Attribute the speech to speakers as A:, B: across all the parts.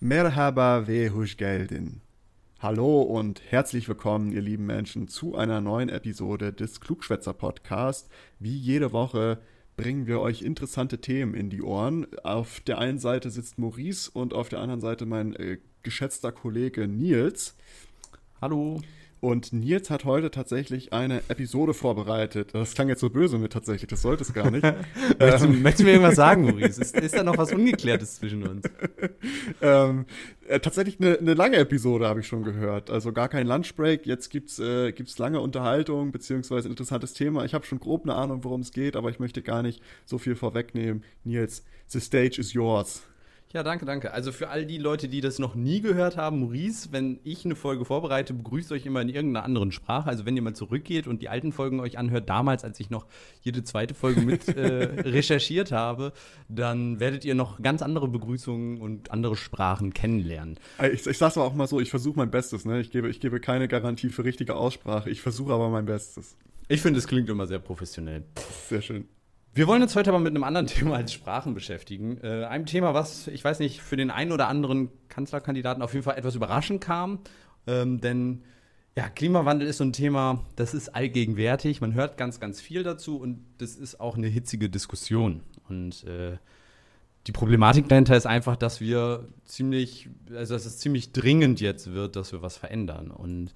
A: Merhaba geldin. Hallo und herzlich willkommen, ihr lieben Menschen, zu einer neuen Episode des Klugschwätzer Podcast. Wie jede Woche bringen wir euch interessante Themen in die Ohren. Auf der einen Seite sitzt Maurice und auf der anderen Seite mein äh, geschätzter Kollege Nils.
B: Hallo.
A: Und Nils hat heute tatsächlich eine Episode vorbereitet. Das klang jetzt so böse mit tatsächlich, das sollte es gar nicht.
B: möchtest, du, ähm. möchtest, du, mir irgendwas sagen, Maurice? Ist, ist da noch was Ungeklärtes zwischen uns?
A: ähm, äh, tatsächlich eine, eine, lange Episode habe ich schon gehört. Also gar kein Lunchbreak. Jetzt gibt's äh, gibt's lange Unterhaltung beziehungsweise ein interessantes Thema. Ich habe schon grob eine Ahnung, worum es geht, aber ich möchte gar nicht so viel vorwegnehmen. Nils, the stage is yours.
B: Ja, danke, danke. Also für all die Leute, die das noch nie gehört haben, Maurice, wenn ich eine Folge vorbereite, begrüßt euch immer in irgendeiner anderen Sprache. Also wenn ihr mal zurückgeht und die alten Folgen euch anhört, damals, als ich noch jede zweite Folge mit äh, recherchiert habe, dann werdet ihr noch ganz andere Begrüßungen und andere Sprachen kennenlernen.
A: Ich, ich sag's aber auch mal so, ich versuche mein Bestes. Ne? Ich, gebe, ich gebe keine Garantie für richtige Aussprache. Ich versuche aber mein Bestes.
B: Ich finde, es klingt immer sehr professionell.
A: Sehr schön.
B: Wir wollen uns heute aber mit einem anderen Thema als Sprachen beschäftigen. Äh, einem Thema, was, ich weiß nicht, für den einen oder anderen Kanzlerkandidaten auf jeden Fall etwas überraschend kam. Ähm, denn ja, Klimawandel ist so ein Thema, das ist allgegenwärtig. Man hört ganz, ganz viel dazu und das ist auch eine hitzige Diskussion. Und äh, die Problematik dahinter ist einfach, dass wir ziemlich, also dass es ziemlich dringend jetzt wird, dass wir was verändern. Und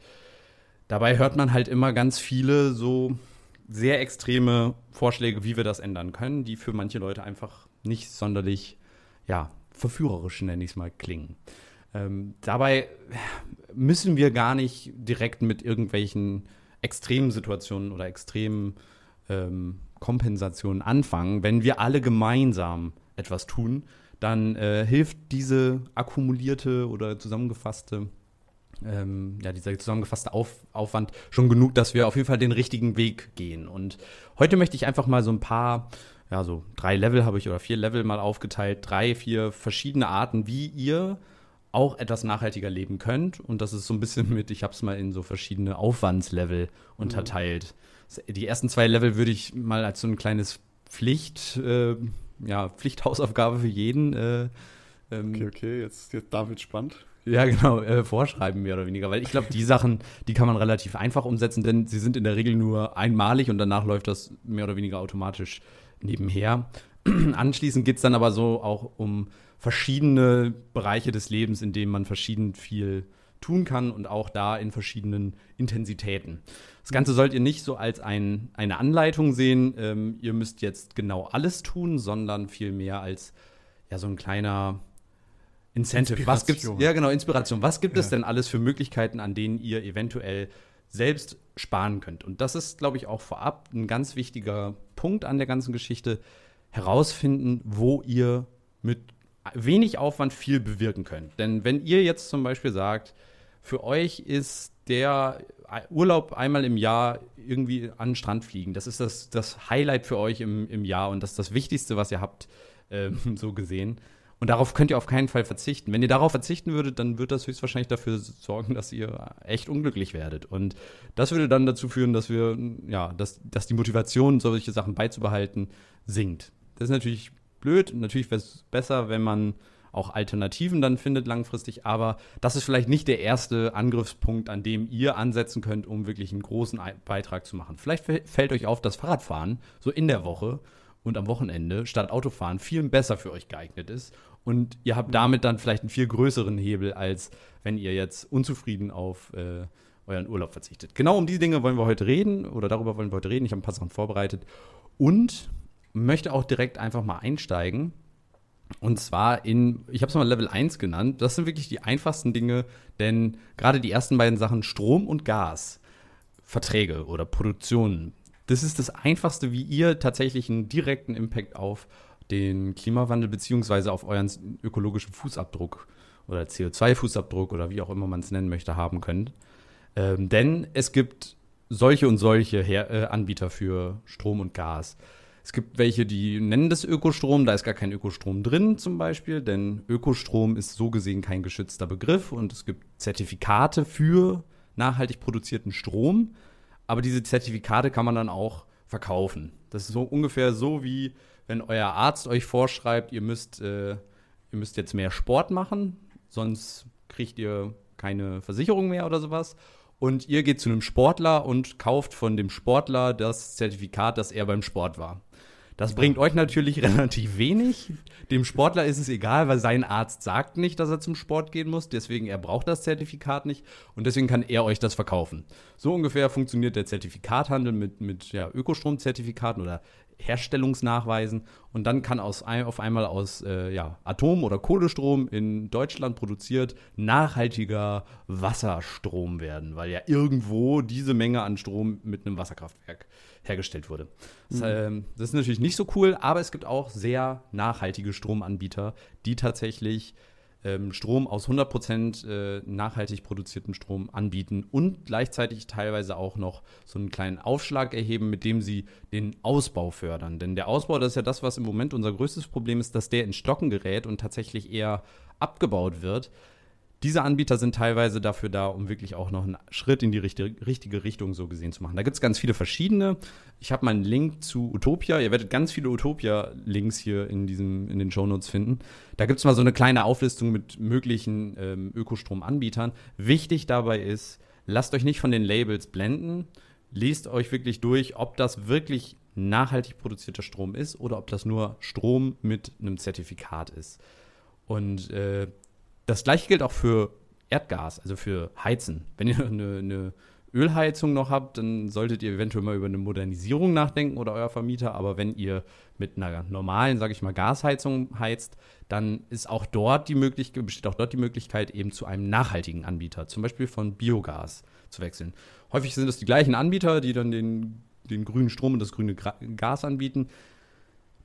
B: dabei hört man halt immer ganz viele so sehr extreme Vorschläge, wie wir das ändern können, die für manche Leute einfach nicht sonderlich, ja, verführerisch, nenne ich es mal, klingen. Ähm, dabei müssen wir gar nicht direkt mit irgendwelchen extremen Situationen oder extremen ähm, Kompensationen anfangen. Wenn wir alle gemeinsam etwas tun, dann äh, hilft diese akkumulierte oder zusammengefasste ähm, ja, dieser zusammengefasste Auf, Aufwand schon genug, dass wir auf jeden Fall den richtigen Weg gehen. Und heute möchte ich einfach mal so ein paar, ja, so drei Level habe ich oder vier Level mal aufgeteilt, drei, vier verschiedene Arten, wie ihr auch etwas nachhaltiger leben könnt. Und das ist so ein bisschen mit, ich habe es mal in so verschiedene Aufwandslevel unterteilt. Mhm. Die ersten zwei Level würde ich mal als so ein kleines Pflicht, äh, ja, Pflichthausaufgabe für jeden. Äh,
A: ähm, okay, okay, jetzt, jetzt David spannend.
B: Ja, genau, äh, vorschreiben mehr oder weniger. Weil ich glaube, die Sachen, die kann man relativ einfach umsetzen, denn sie sind in der Regel nur einmalig und danach läuft das mehr oder weniger automatisch nebenher. Anschließend geht es dann aber so auch um verschiedene Bereiche des Lebens, in denen man verschieden viel tun kann und auch da in verschiedenen Intensitäten. Das Ganze sollt ihr nicht so als ein, eine Anleitung sehen, ähm, ihr müsst jetzt genau alles tun, sondern vielmehr als ja so ein kleiner Incentive. Was gibt's? Ja, genau, Inspiration. Was gibt ja. es denn alles für Möglichkeiten, an denen ihr eventuell selbst sparen könnt? Und das ist, glaube ich, auch vorab ein ganz wichtiger Punkt an der ganzen Geschichte. Herausfinden, wo ihr mit wenig Aufwand viel bewirken könnt. Denn wenn ihr jetzt zum Beispiel sagt, für euch ist der Urlaub einmal im Jahr irgendwie an den Strand fliegen, das ist das, das Highlight für euch im, im Jahr und das ist das Wichtigste, was ihr habt, ähm, so gesehen und darauf könnt ihr auf keinen Fall verzichten. Wenn ihr darauf verzichten würdet, dann wird das höchstwahrscheinlich dafür sorgen, dass ihr echt unglücklich werdet. Und das würde dann dazu führen, dass wir, ja, dass, dass die Motivation, solche Sachen beizubehalten, sinkt. Das ist natürlich blöd. Natürlich wäre es besser, wenn man auch Alternativen dann findet langfristig, aber das ist vielleicht nicht der erste Angriffspunkt, an dem ihr ansetzen könnt, um wirklich einen großen Beitrag zu machen. Vielleicht fällt euch auf, dass Fahrradfahren so in der Woche und am Wochenende statt Autofahren viel besser für euch geeignet ist. Und ihr habt damit dann vielleicht einen viel größeren Hebel, als wenn ihr jetzt unzufrieden auf äh, euren Urlaub verzichtet. Genau um diese Dinge wollen wir heute reden oder darüber wollen wir heute reden. Ich habe ein paar Sachen vorbereitet und möchte auch direkt einfach mal einsteigen. Und zwar in, ich habe es mal Level 1 genannt. Das sind wirklich die einfachsten Dinge, denn gerade die ersten beiden Sachen, Strom und Gas, Verträge oder Produktionen, das ist das Einfachste, wie ihr tatsächlich einen direkten Impact auf den Klimawandel beziehungsweise auf euren ökologischen Fußabdruck oder CO2-Fußabdruck oder wie auch immer man es nennen möchte, haben könnt. Ähm, denn es gibt solche und solche Her äh, Anbieter für Strom und Gas. Es gibt welche, die nennen das Ökostrom, da ist gar kein Ökostrom drin zum Beispiel, denn Ökostrom ist so gesehen kein geschützter Begriff und es gibt Zertifikate für nachhaltig produzierten Strom. Aber diese Zertifikate kann man dann auch verkaufen. Das ist so ungefähr so wie, wenn euer Arzt euch vorschreibt, ihr müsst, äh, ihr müsst jetzt mehr Sport machen, sonst kriegt ihr keine Versicherung mehr oder sowas. Und ihr geht zu einem Sportler und kauft von dem Sportler das Zertifikat, dass er beim Sport war. Das bringt euch natürlich relativ wenig. Dem Sportler ist es egal, weil sein Arzt sagt nicht, dass er zum Sport gehen muss. Deswegen, er braucht das Zertifikat nicht. Und deswegen kann er euch das verkaufen. So ungefähr funktioniert der Zertifikathandel mit, mit ja, Ökostromzertifikaten oder Herstellungsnachweisen. Und dann kann aus, auf einmal aus äh, ja, Atom- oder Kohlestrom in Deutschland produziert nachhaltiger Wasserstrom werden, weil ja irgendwo diese Menge an Strom mit einem Wasserkraftwerk hergestellt wurde. Das, mhm. ähm, das ist natürlich nicht so cool, aber es gibt auch sehr nachhaltige Stromanbieter, die tatsächlich ähm, Strom aus 100% äh, nachhaltig produziertem Strom anbieten und gleichzeitig teilweise auch noch so einen kleinen Aufschlag erheben, mit dem sie den Ausbau fördern. Denn der Ausbau, das ist ja das, was im Moment unser größtes Problem ist, dass der in Stocken gerät und tatsächlich eher abgebaut wird diese Anbieter sind teilweise dafür da, um wirklich auch noch einen Schritt in die richtige, richtige Richtung so gesehen zu machen. Da gibt es ganz viele verschiedene. Ich habe mal einen Link zu Utopia. Ihr werdet ganz viele Utopia-Links hier in, diesem, in den Shownotes finden. Da gibt es mal so eine kleine Auflistung mit möglichen ähm, Ökostromanbietern. Wichtig dabei ist, lasst euch nicht von den Labels blenden. Lest euch wirklich durch, ob das wirklich nachhaltig produzierter Strom ist oder ob das nur Strom mit einem Zertifikat ist. Und äh, das gleiche gilt auch für Erdgas, also für Heizen. Wenn ihr eine, eine Ölheizung noch habt, dann solltet ihr eventuell mal über eine Modernisierung nachdenken oder euer Vermieter. Aber wenn ihr mit einer normalen, sage ich mal, Gasheizung heizt, dann ist auch dort die Möglichkeit, besteht auch dort die Möglichkeit, eben zu einem nachhaltigen Anbieter, zum Beispiel von Biogas, zu wechseln. Häufig sind es die gleichen Anbieter, die dann den, den grünen Strom und das grüne Gas anbieten.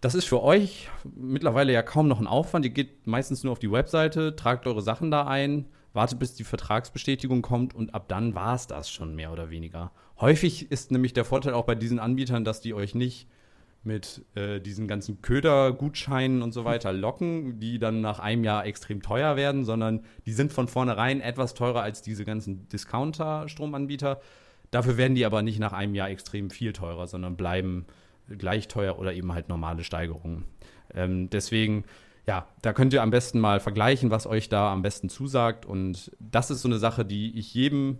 B: Das ist für euch mittlerweile ja kaum noch ein Aufwand. Ihr geht meistens nur auf die Webseite, tragt eure Sachen da ein, wartet, bis die Vertragsbestätigung kommt und ab dann war es das schon mehr oder weniger. Häufig ist nämlich der Vorteil auch bei diesen Anbietern, dass die euch nicht mit äh, diesen ganzen Ködergutscheinen und so weiter locken, die dann nach einem Jahr extrem teuer werden, sondern die sind von vornherein etwas teurer als diese ganzen Discounter-Stromanbieter. Dafür werden die aber nicht nach einem Jahr extrem viel teurer, sondern bleiben gleich teuer oder eben halt normale Steigerungen. Ähm, deswegen, ja, da könnt ihr am besten mal vergleichen, was euch da am besten zusagt. Und das ist so eine Sache, die ich jedem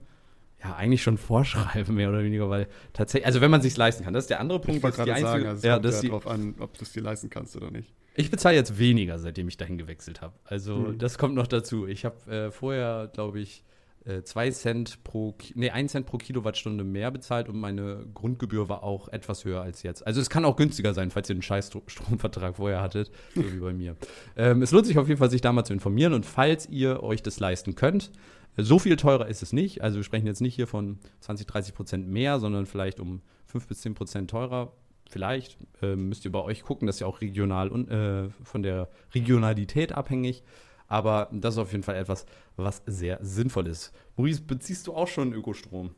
B: ja eigentlich schon vorschreibe, mehr oder weniger, weil tatsächlich, also wenn man sich leisten kann, das ist der andere Punkt.
A: Ich wollte gerade sagen, also es
B: ja,
A: kommt ja darauf an, ob du es dir leisten kannst oder nicht.
B: Ich bezahle jetzt weniger, seitdem ich dahin gewechselt habe. Also mhm. das kommt noch dazu. Ich habe äh, vorher, glaube ich, äh, zwei Cent pro, nee, ein Cent pro Kilowattstunde mehr bezahlt und meine Grundgebühr war auch etwas höher als jetzt. Also es kann auch günstiger sein, falls ihr einen scheiß Stromvertrag vorher hattet, so wie bei mir. Ähm, es lohnt sich auf jeden Fall, sich da mal zu informieren und falls ihr euch das leisten könnt, äh, so viel teurer ist es nicht. Also wir sprechen jetzt nicht hier von 20, 30 Prozent mehr, sondern vielleicht um 5 bis 10 Prozent teurer. Vielleicht äh, müsst ihr bei euch gucken, das ist ja auch regional und äh, von der Regionalität abhängig. Aber das ist auf jeden Fall etwas, was sehr sinnvoll ist. Maurice, beziehst du auch schon Ökostrom?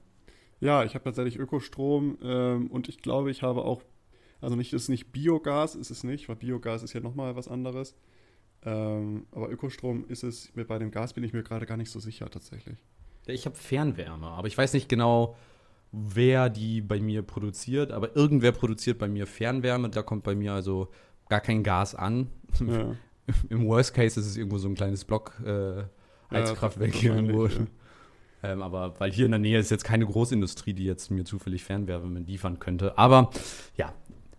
A: Ja, ich habe tatsächlich Ökostrom ähm, und ich glaube, ich habe auch, also nicht, ist nicht Biogas, ist es nicht, weil Biogas ist ja nochmal was anderes. Ähm, aber Ökostrom ist es, bei dem Gas bin ich mir gerade gar nicht so sicher tatsächlich.
B: Ich habe Fernwärme, aber ich weiß nicht genau, wer die bei mir produziert, aber irgendwer produziert bei mir Fernwärme, da kommt bei mir also gar kein Gas an. Ja. Im Worst Case ist es irgendwo so ein kleines Block äh, Heizkraftwerk ja, irgendwo. Ja. Ähm, aber weil hier in der Nähe ist jetzt keine Großindustrie, die jetzt mir zufällig Fernwärme liefern könnte. Aber ja,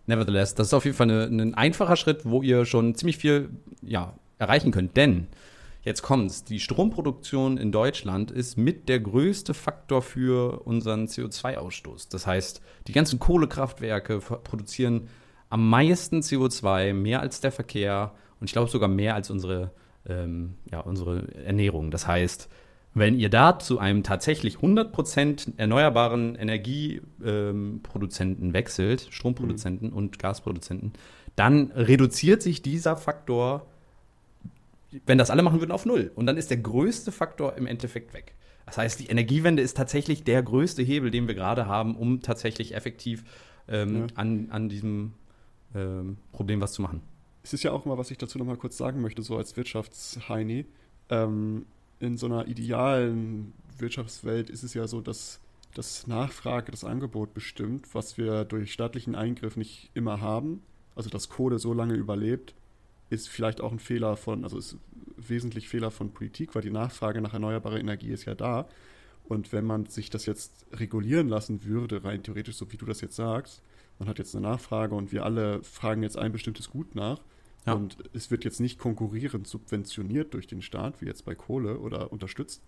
B: nevertheless, das ist auf jeden Fall eine, ein einfacher Schritt, wo ihr schon ziemlich viel ja, erreichen könnt. Denn Jetzt kommt's. Die Stromproduktion in Deutschland ist mit der größte Faktor für unseren CO2-Ausstoß. Das heißt, die ganzen Kohlekraftwerke produzieren am meisten CO2, mehr als der Verkehr und ich glaube sogar mehr als unsere, ähm, ja, unsere Ernährung. Das heißt, wenn ihr da zu einem tatsächlich 100% erneuerbaren Energieproduzenten ähm, wechselt, Stromproduzenten mhm. und Gasproduzenten, dann reduziert sich dieser Faktor, wenn das alle machen würden, auf null. Und dann ist der größte Faktor im Endeffekt weg. Das heißt, die Energiewende ist tatsächlich der größte Hebel, den wir gerade haben, um tatsächlich effektiv ähm, ja. an, an diesem ähm, Problem was zu machen
A: es ist ja auch mal, was ich dazu nochmal kurz sagen möchte, so als Wirtschaftsheini. Ähm, in so einer idealen Wirtschaftswelt ist es ja so, dass das Nachfrage, das Angebot bestimmt, was wir durch staatlichen Eingriff nicht immer haben. Also dass Kohle so lange überlebt, ist vielleicht auch ein Fehler von, also ist wesentlich Fehler von Politik, weil die Nachfrage nach erneuerbarer Energie ist ja da. Und wenn man sich das jetzt regulieren lassen würde, rein theoretisch, so wie du das jetzt sagst, man hat jetzt eine Nachfrage und wir alle fragen jetzt ein bestimmtes Gut nach ja. und es wird jetzt nicht konkurrierend subventioniert durch den Staat, wie jetzt bei Kohle oder unterstützt,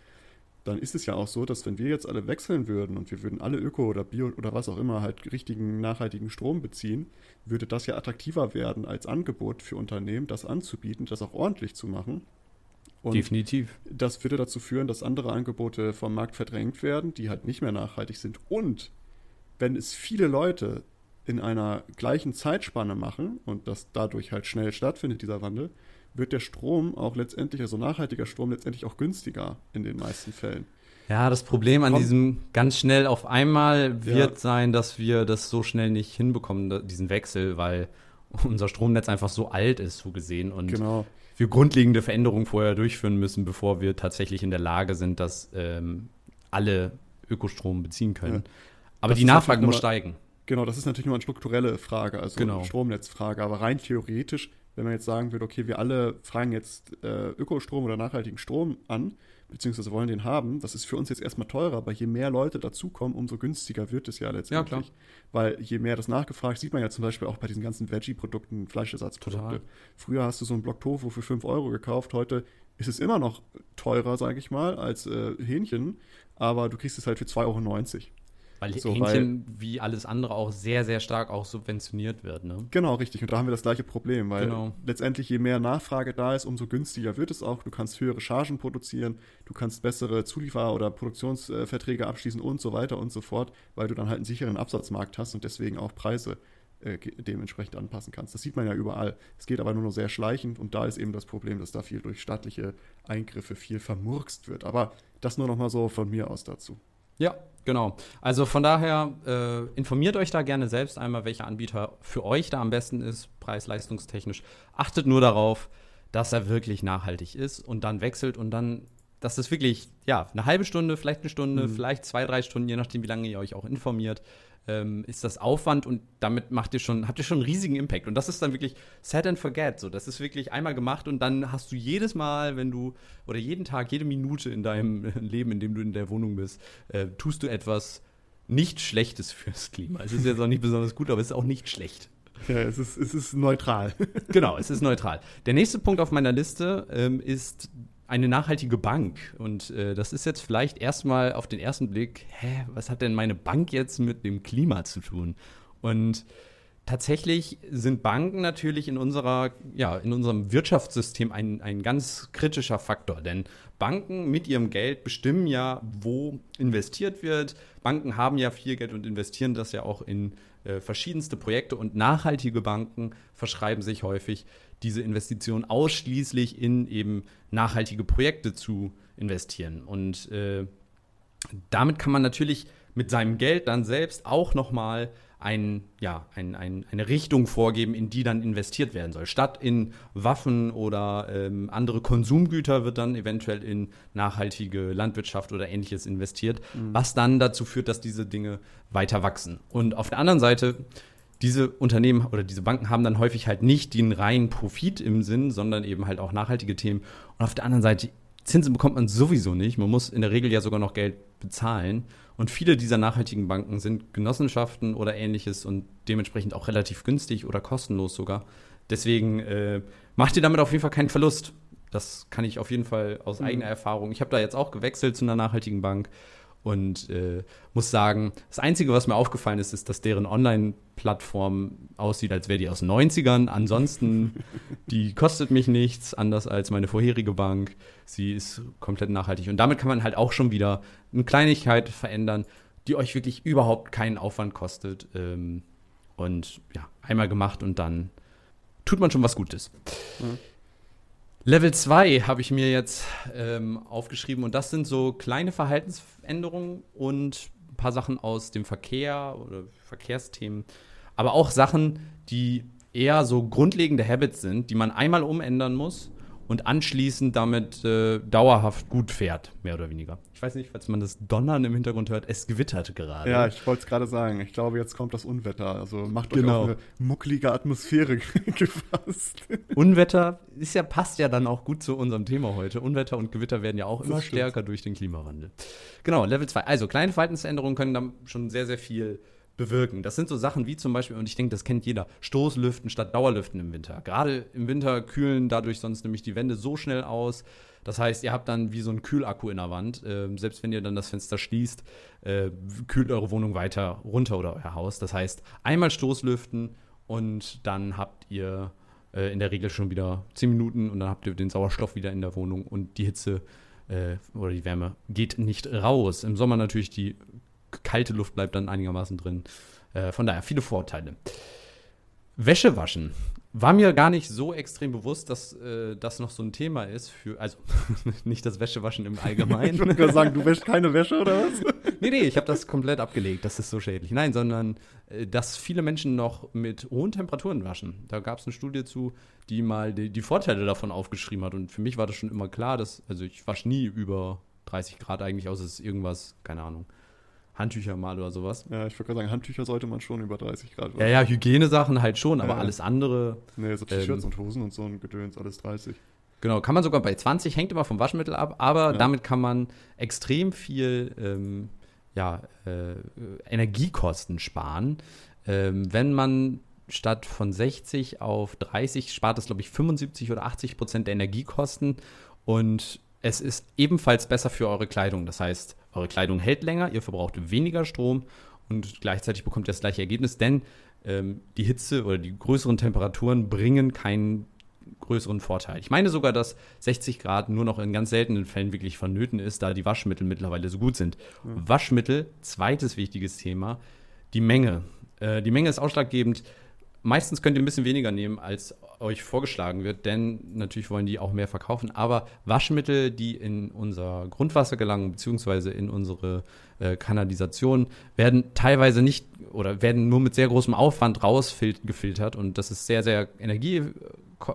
A: dann ist es ja auch so, dass wenn wir jetzt alle wechseln würden und wir würden alle Öko oder Bio oder was auch immer halt richtigen, nachhaltigen Strom beziehen, würde das ja attraktiver werden als Angebot für Unternehmen, das anzubieten, das auch ordentlich zu machen.
B: Und Definitiv.
A: Das würde dazu führen, dass andere Angebote vom Markt verdrängt werden, die halt nicht mehr nachhaltig sind. Und wenn es viele Leute in einer gleichen Zeitspanne machen und das dadurch halt schnell stattfindet, dieser Wandel, wird der Strom auch letztendlich, also nachhaltiger Strom letztendlich auch günstiger in den meisten Fällen.
B: Ja, das Problem an Komm. diesem ganz schnell auf einmal wird ja. sein, dass wir das so schnell nicht hinbekommen, diesen Wechsel, weil unser Stromnetz einfach so alt ist, so gesehen. Und genau. wir grundlegende Veränderungen vorher durchführen müssen, bevor wir tatsächlich in der Lage sind, dass ähm, alle Ökostrom beziehen können. Ja. Aber das die Nachfrage muss steigen.
A: Genau, das ist natürlich nur eine strukturelle Frage, also genau. eine Stromnetzfrage. Aber rein theoretisch wenn man jetzt sagen würde, okay, wir alle fragen jetzt äh, Ökostrom oder nachhaltigen Strom an, beziehungsweise wollen den haben, das ist für uns jetzt erstmal teurer, aber je mehr Leute dazukommen, umso günstiger wird es ja letztendlich. Ja, Weil je mehr das nachgefragt, sieht man ja zum Beispiel auch bei diesen ganzen Veggie-Produkten, Fleischersatzprodukte. Total. Früher hast du so einen Block Tofu für 5 Euro gekauft, heute ist es immer noch teurer, sage ich mal, als äh, Hähnchen, aber du kriegst es halt für 2,90 Euro.
B: Weil so, Hähnchen weil, wie alles andere auch sehr, sehr stark auch subventioniert wird. Ne?
A: Genau, richtig. Und da haben wir das gleiche Problem, weil genau. letztendlich je mehr Nachfrage da ist, umso günstiger wird es auch. Du kannst höhere Chargen produzieren, du kannst bessere Zuliefer- oder Produktionsverträge abschließen und so weiter und so fort, weil du dann halt einen sicheren Absatzmarkt hast und deswegen auch Preise äh, dementsprechend anpassen kannst. Das sieht man ja überall. Es geht aber nur noch sehr schleichend und da ist eben das Problem, dass da viel durch staatliche Eingriffe viel vermurkst wird. Aber das nur noch mal so von mir aus dazu.
B: Ja, genau. Also von daher äh, informiert euch da gerne selbst einmal, welcher Anbieter für euch da am besten ist, preis-leistungstechnisch. Achtet nur darauf, dass er wirklich nachhaltig ist und dann wechselt und dann, dass es wirklich, ja, eine halbe Stunde, vielleicht eine Stunde, mhm. vielleicht zwei, drei Stunden, je nachdem, wie lange ihr euch auch informiert, ähm, ist das Aufwand und damit macht ihr schon, habt ihr schon einen riesigen Impact. Und das ist dann wirklich set and forget. So, das ist wirklich einmal gemacht und dann hast du jedes Mal, wenn du, oder jeden Tag, jede Minute in deinem Leben, in dem du in der Wohnung bist, äh, tust du etwas nicht Schlechtes fürs Klima. Es ist jetzt auch nicht besonders gut, aber es ist auch nicht schlecht.
A: Ja, es ist, es ist neutral.
B: genau, es ist neutral. Der nächste Punkt auf meiner Liste ähm, ist eine nachhaltige Bank. Und äh, das ist jetzt vielleicht erstmal auf den ersten Blick, hä, was hat denn meine Bank jetzt mit dem Klima zu tun? Und tatsächlich sind Banken natürlich in unserer, ja, in unserem Wirtschaftssystem ein, ein ganz kritischer Faktor. Denn Banken mit ihrem Geld bestimmen ja, wo investiert wird. Banken haben ja viel Geld und investieren das ja auch in äh, verschiedenste Projekte und nachhaltige Banken verschreiben sich häufig diese Investition ausschließlich in eben nachhaltige Projekte zu investieren. Und äh, damit kann man natürlich mit seinem Geld dann selbst auch nochmal ein, ja, ein, ein, eine Richtung vorgeben, in die dann investiert werden soll. Statt in Waffen oder ähm, andere Konsumgüter wird dann eventuell in nachhaltige Landwirtschaft oder ähnliches investiert, mhm. was dann dazu führt, dass diese Dinge weiter wachsen. Und auf der anderen Seite diese Unternehmen oder diese Banken haben dann häufig halt nicht den reinen Profit im Sinn, sondern eben halt auch nachhaltige Themen. Und auf der anderen Seite, Zinsen bekommt man sowieso nicht. Man muss in der Regel ja sogar noch Geld bezahlen. Und viele dieser nachhaltigen Banken sind Genossenschaften oder ähnliches und dementsprechend auch relativ günstig oder kostenlos sogar. Deswegen äh, macht ihr damit auf jeden Fall keinen Verlust. Das kann ich auf jeden Fall aus mhm. eigener Erfahrung. Ich habe da jetzt auch gewechselt zu einer nachhaltigen Bank und äh, muss sagen, das Einzige, was mir aufgefallen ist, ist, dass deren Online-Plattform aussieht, als wäre die aus den 90ern. Ansonsten, die kostet mich nichts, anders als meine vorherige Bank. Sie ist komplett nachhaltig. Und damit kann man halt auch schon wieder eine Kleinigkeit verändern, die euch wirklich überhaupt keinen Aufwand kostet. Ähm, und ja, einmal gemacht und dann tut man schon was Gutes. Mhm. Level 2 habe ich mir jetzt ähm, aufgeschrieben und das sind so kleine Verhaltensänderungen und ein paar Sachen aus dem Verkehr oder Verkehrsthemen, aber auch Sachen, die eher so grundlegende Habits sind, die man einmal umändern muss und anschließend damit äh, dauerhaft gut fährt, mehr oder weniger. Ich weiß nicht, falls man das Donnern im Hintergrund hört, es gewittert gerade.
A: Ja, ich wollte es gerade sagen. Ich glaube, jetzt kommt das Unwetter. Also macht
B: Genau.
A: euch auf eine mucklige Atmosphäre gefasst.
B: Unwetter ist ja, passt ja dann auch gut zu unserem Thema heute. Unwetter und Gewitter werden ja auch immer stärker durch den Klimawandel. Genau, Level 2. Also kleine Verhaltensänderungen können dann schon sehr, sehr viel bewirken. Das sind so Sachen wie zum Beispiel, und ich denke, das kennt jeder, Stoßlüften statt Dauerlüften im Winter. Gerade im Winter kühlen dadurch sonst nämlich die Wände so schnell aus. Das heißt, ihr habt dann wie so einen Kühlakku in der Wand. Ähm, selbst wenn ihr dann das Fenster schließt, äh, kühlt eure Wohnung weiter runter oder euer Haus. Das heißt, einmal Stoßlüften und dann habt ihr äh, in der Regel schon wieder 10 Minuten und dann habt ihr den Sauerstoff wieder in der Wohnung und die Hitze äh, oder die Wärme geht nicht raus. Im Sommer natürlich die kalte Luft bleibt dann einigermaßen drin. Äh, von daher viele Vorteile. Wäsche waschen. War mir gar nicht so extrem bewusst, dass äh, das noch so ein Thema ist für, also nicht das Wäschewaschen im
A: Ich
B: Allgemeinen.
A: wollte gerade sagen, du wäschst keine Wäsche oder was?
B: Nee, nee, ich habe das komplett abgelegt. Das ist so schädlich. Nein, sondern äh, dass viele Menschen noch mit hohen Temperaturen waschen. Da gab es eine Studie zu, die mal die, die Vorteile davon aufgeschrieben hat. Und für mich war das schon immer klar, dass, also ich wasche nie über 30 Grad eigentlich, außer es ist irgendwas, keine Ahnung, Handtücher mal oder sowas.
A: Ja, ich wollte gerade sagen, Handtücher sollte man schon über 30 Grad
B: Ja, ja, Hygienesachen halt schon, aber
A: Ja.
B: alles andere,
A: Nee, so T-Shirts
B: Ähm,
A: und Hosen und so ein Gedöns, alles 30.
B: genau, kann man sogar bei 20, hängt immer vom Waschmittel ab, aber
A: Ja.
B: damit kann man extrem viel ähm, ja, äh, Energiekosten sparen. Ähm, wenn man statt von 60 auf 30 spart es, glaube ich, 75 oder 80 Prozent der Energiekosten und es ist ebenfalls besser für eure Kleidung. Das heißt, eure Kleidung hält länger, ihr verbraucht weniger Strom und gleichzeitig bekommt ihr das gleiche Ergebnis, denn ähm, die Hitze oder die größeren Temperaturen bringen keinen größeren Vorteil. Ich meine sogar, dass 60 Grad nur noch in ganz seltenen Fällen wirklich vonnöten ist, da die Waschmittel mittlerweile so gut sind. Waschmittel, zweites wichtiges Thema, die Menge. Äh, die Menge ist ausschlaggebend. Meistens könnt ihr ein bisschen weniger nehmen, als euch vorgeschlagen wird, denn natürlich wollen die auch mehr verkaufen. Aber Waschmittel, die in unser Grundwasser gelangen, beziehungsweise in unsere äh, Kanalisation, werden teilweise nicht oder werden nur mit sehr großem Aufwand rausgefiltert. Und das ist sehr, sehr Energie,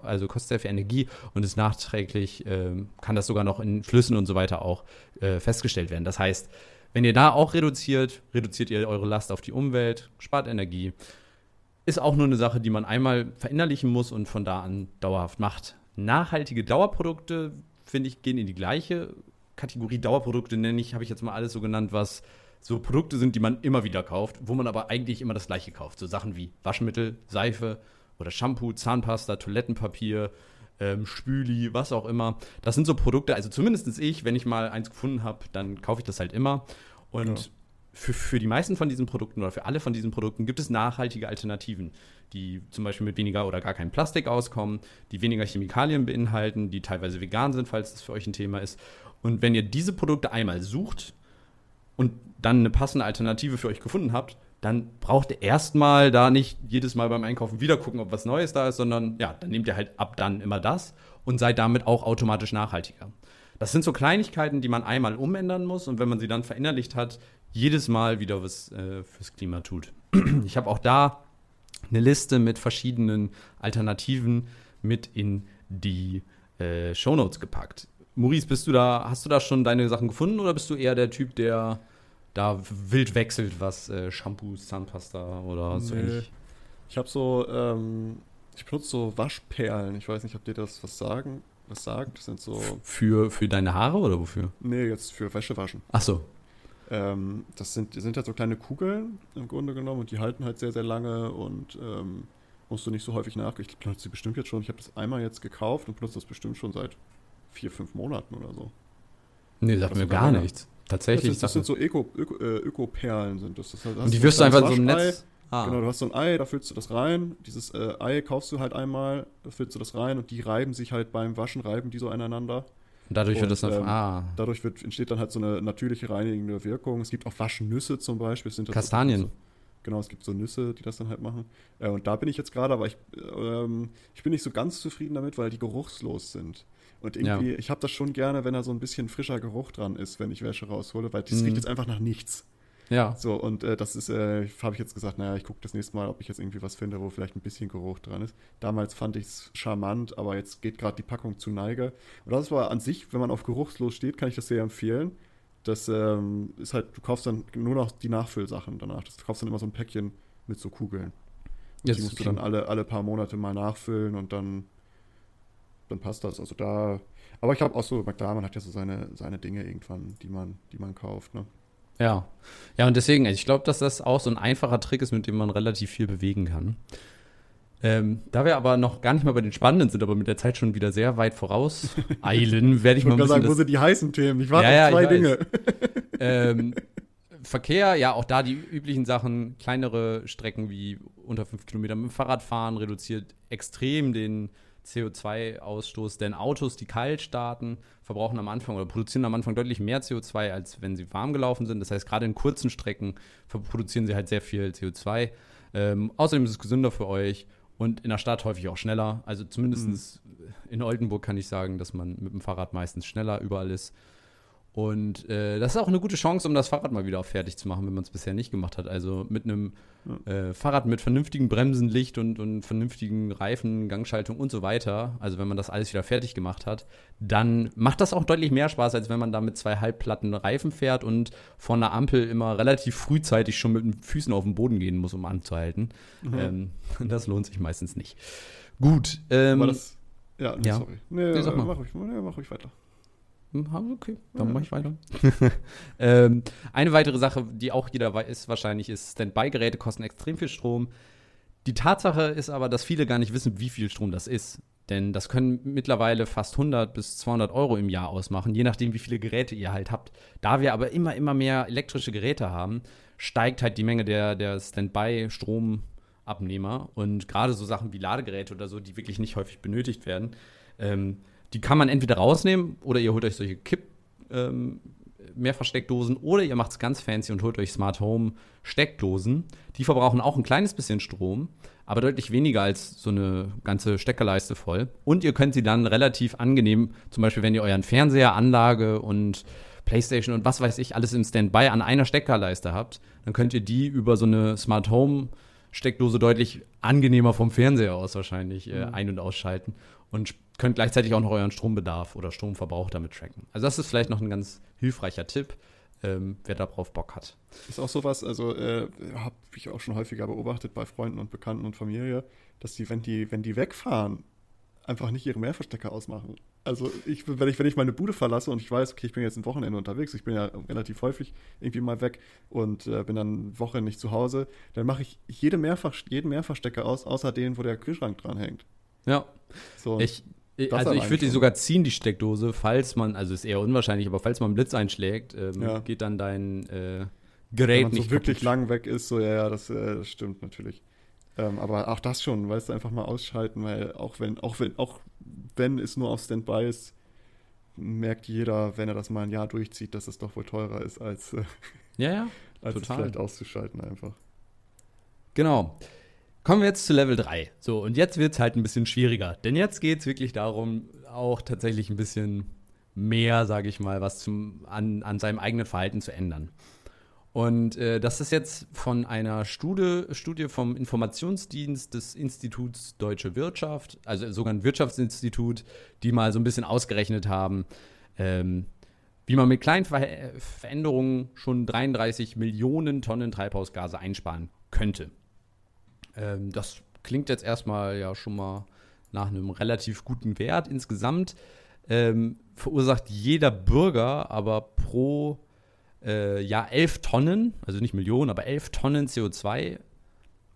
B: also kostet sehr viel Energie und ist nachträglich, ähm, kann das sogar noch in Flüssen und so weiter auch äh, festgestellt werden. Das heißt, wenn ihr da auch reduziert, reduziert ihr eure Last auf die Umwelt, spart Energie. Ist auch nur eine Sache, die man einmal verinnerlichen muss und von da an dauerhaft macht. Nachhaltige Dauerprodukte, finde ich, gehen in die gleiche Kategorie. Dauerprodukte nenne ich, habe ich jetzt mal alles so genannt, was so Produkte sind, die man immer wieder kauft, wo man aber eigentlich immer das gleiche kauft. So Sachen wie Waschmittel, Seife oder Shampoo, Zahnpasta, Toilettenpapier, ähm, Spüli, was auch immer. Das sind so Produkte, also zumindest ich, wenn ich mal eins gefunden habe, dann kaufe ich das halt immer. Und
A: Ja.
B: Für, für die meisten von diesen Produkten oder für alle von diesen Produkten gibt es nachhaltige Alternativen, die zum Beispiel mit weniger oder gar keinem Plastik auskommen, die weniger Chemikalien beinhalten, die teilweise vegan sind, falls das für euch ein Thema ist. Und wenn ihr diese Produkte einmal sucht und dann eine passende Alternative für euch gefunden habt, dann braucht ihr erstmal da nicht jedes Mal beim Einkaufen wieder gucken, ob was Neues da ist, sondern ja, dann nehmt ihr halt ab dann immer das und seid damit auch automatisch nachhaltiger. Das sind so Kleinigkeiten, die man einmal umändern muss und wenn man sie dann verinnerlicht hat, jedes Mal wieder was äh, fürs Klima tut. Ich habe auch da eine Liste mit verschiedenen Alternativen mit in die äh, Shownotes gepackt. Maurice, bist du da, hast du da schon deine Sachen gefunden oder bist du eher der Typ, der da wild wechselt, was äh, Shampoos, Zahnpasta oder so
A: Nee.
B: ähnlich?
A: Ich habe so, ähm, ich benutze so Waschperlen. Ich weiß nicht, ob dir das was sagen, was sagt. Das sind so,
B: Für, für deine Haare oder wofür?
A: nee, jetzt für Wäsche waschen.
B: Ach so.
A: Ähm, das sind, sind halt so kleine Kugeln im Grunde genommen und die halten halt sehr, sehr lange und ähm, musst du nicht so häufig nach. Ich benutze sie bestimmt jetzt schon. Ich habe das einmal jetzt gekauft und benutze das bestimmt schon seit vier, fünf Monaten oder so.
B: Nee, sagt
A: Das
B: mir gar nichts.
A: Das,
B: Tatsächlich.
A: ist, das sind so Öko, Öko, äh, Öko-Perlen sind das. das heißt,
B: und die wirst du
A: ein
B: einfach in so
A: kleines
B: Netz. Ah.
A: Genau, du hast so ein Ei, da füllst du das rein. Dieses äh, Ei kaufst du halt einmal, da füllst du das rein und die reiben sich halt beim Waschen, reiben die so aneinander.
B: Und dadurch wird
A: und,
B: das dann.
A: ähm,
B: ah.
A: Dadurch wird, entsteht dann halt so eine natürliche reinigende Wirkung. Es gibt auch Waschnüsse zum Beispiel. Es Sind das
B: Kastanien.
A: So, genau, es gibt so Nüsse, die das dann halt machen. Äh, und da bin ich jetzt gerade, aber ich, ähm, ich bin nicht so ganz zufrieden damit, weil die geruchslos sind. Und irgendwie, ich habe das schon gerne, wenn da so ein bisschen frischer Geruch dran ist, wenn ich Wäsche raushole, weil das
B: Mhm.
A: riecht jetzt einfach nach nichts. Ja. So, und äh, das ist, äh, habe ich jetzt gesagt, naja, ich gucke das nächste Mal, ob ich jetzt irgendwie was finde, wo vielleicht ein bisschen Geruch dran ist. Damals fand ich es charmant, aber jetzt geht gerade die Packung zu Neige. Und das war an sich, wenn man auf geruchslos steht, kann ich das sehr empfehlen. Das ähm, ist halt, du kaufst dann nur noch die Nachfüllsachen danach. Du kaufst dann immer so ein Päckchen mit so Kugeln. Jetzt die musst du dann alle, alle paar Monate mal nachfüllen und dann, dann passt das. Also da. Aber ich glaube auch so, McDermott hat ja so seine, seine Dinge irgendwann, die man, die man kauft, ne?
B: Ja. Ja, und deswegen, also ich glaube, dass das auch so ein einfacher Trick ist, mit dem man relativ viel bewegen kann. Ähm, da wir aber noch gar nicht mal bei den Spannenden sind, aber mit der Zeit schon wieder sehr weit voraus eilen, werde ich, ich mal ein bisschen.
A: sagen, wo sind die heißen Themen? Ich warte ja, auf zwei Dinge.
B: ähm, Verkehr, ja, auch da die üblichen Sachen, kleinere Strecken wie unter fünf Kilometer mit dem Fahrrad fahren, reduziert extrem den CO2-Ausstoß, denn Autos, die kalt starten, verbrauchen am Anfang oder produzieren am Anfang deutlich mehr CO2, als wenn sie warm gelaufen sind. Das heißt, gerade in kurzen Strecken produzieren sie halt sehr viel CO2. Ähm, außerdem ist es gesünder für euch und in der Stadt häufig auch schneller. Also zumindest mhm. in Oldenburg kann ich sagen, dass man mit dem Fahrrad meistens schneller überall ist. Und äh, das ist auch eine gute Chance, um das Fahrrad mal wieder fertig zu machen, wenn man es bisher nicht gemacht hat. Also mit einem äh, Fahrrad mit vernünftigen Bremsen, Licht und, und vernünftigen Reifen, Gangschaltung und so weiter. Also wenn man das alles wieder fertig gemacht hat, dann macht das auch deutlich mehr Spaß, als wenn man da mit zwei halbplatten Reifen fährt und von der Ampel immer relativ frühzeitig schon mit den Füßen auf den Boden gehen muss, um anzuhalten. Mhm. Ähm, das lohnt sich meistens nicht. Gut. Ähm,
A: das, ja, nee, ja, sorry. Nee, nee, mach, ruhig, nee, mach ruhig weiter.
B: Hm, okay, dann ja. mache ich weiter. ähm, eine weitere Sache, die auch jeder weiß, wahrscheinlich ist, Standby-Geräte kosten extrem viel Strom. Die Tatsache ist aber, dass viele gar nicht wissen, wie viel Strom das ist. Denn das können mittlerweile fast 100 bis 200 Euro im Jahr ausmachen, je nachdem, wie viele Geräte ihr halt habt. Da wir aber immer, immer mehr elektrische Geräte haben, steigt halt die Menge der, der Standby-Stromabnehmer. Und gerade so Sachen wie Ladegeräte oder so, die wirklich nicht häufig benötigt werden, ähm, die kann man entweder rausnehmen oder ihr holt euch solche Kipp ähm, Mehrfachsteckdosen oder ihr macht es ganz fancy und holt euch Smart Home Steckdosen. Die verbrauchen auch ein kleines bisschen Strom, aber deutlich weniger als so eine ganze Steckerleiste voll. Und ihr könnt sie dann relativ angenehm, zum Beispiel wenn ihr euren Fernseher, Anlage und Playstation und was weiß ich alles im Standby an einer Steckerleiste habt, dann könnt ihr die über so eine Smart Home Steckdose deutlich angenehmer vom Fernseher aus wahrscheinlich äh, mhm. ein- und ausschalten und könnt gleichzeitig auch noch euren Strombedarf oder Stromverbrauch damit tracken. Also das ist vielleicht noch ein ganz hilfreicher Tipp, ähm, wer darauf Bock hat.
A: Ist auch sowas, also äh, habe ich auch schon häufiger beobachtet bei Freunden und Bekannten und Familie, dass die, wenn die, wenn die wegfahren, einfach nicht ihre Mehrverstecker ausmachen. Also ich, wenn ich, wenn ich meine Bude verlasse und ich weiß, okay, ich bin jetzt ein Wochenende unterwegs, ich bin ja relativ häufig irgendwie mal weg und äh, bin dann eine Woche nicht zu Hause, dann mache ich jede Mehrfach, jeden Mehrverstecker aus, außer den, wo der Kühlschrank dran hängt.
B: Ja. So, ich, also ich würde die sogar ziehen, die Steckdose, falls man, also ist eher unwahrscheinlich, aber falls man einen Blitz einschlägt, ähm, ja. geht dann dein äh, Gerät Wenn man nicht
A: so wirklich kaputt. lang weg ist, so ja, ja, das, äh, das stimmt natürlich. Ähm, aber auch das schon, weißt du, einfach mal ausschalten, weil auch wenn, auch wenn, auch wenn es nur auf Standby ist, merkt jeder, wenn er das mal ein Jahr durchzieht, dass es doch wohl teurer ist, als, äh,
B: ja, ja,
A: als es vielleicht auszuschalten einfach.
B: Genau. Kommen wir jetzt zu Level 3. So, und jetzt wird es halt ein bisschen schwieriger. Denn jetzt geht es wirklich darum, auch tatsächlich ein bisschen mehr, sage ich mal, was zum, an, an seinem eigenen Verhalten zu ändern. Und äh, das ist jetzt von einer Studie, Studie vom Informationsdienst des Instituts Deutsche Wirtschaft, also sogar ein Wirtschaftsinstitut, die mal so ein bisschen ausgerechnet haben, ähm, wie man mit kleinen Ver Veränderungen schon 33 Millionen Tonnen Treibhausgase einsparen könnte. Ähm, das klingt jetzt erstmal ja schon mal nach einem relativ guten Wert. Insgesamt ähm, verursacht jeder Bürger aber pro äh, Jahr 11 Tonnen, also nicht Millionen, aber 11 Tonnen CO2.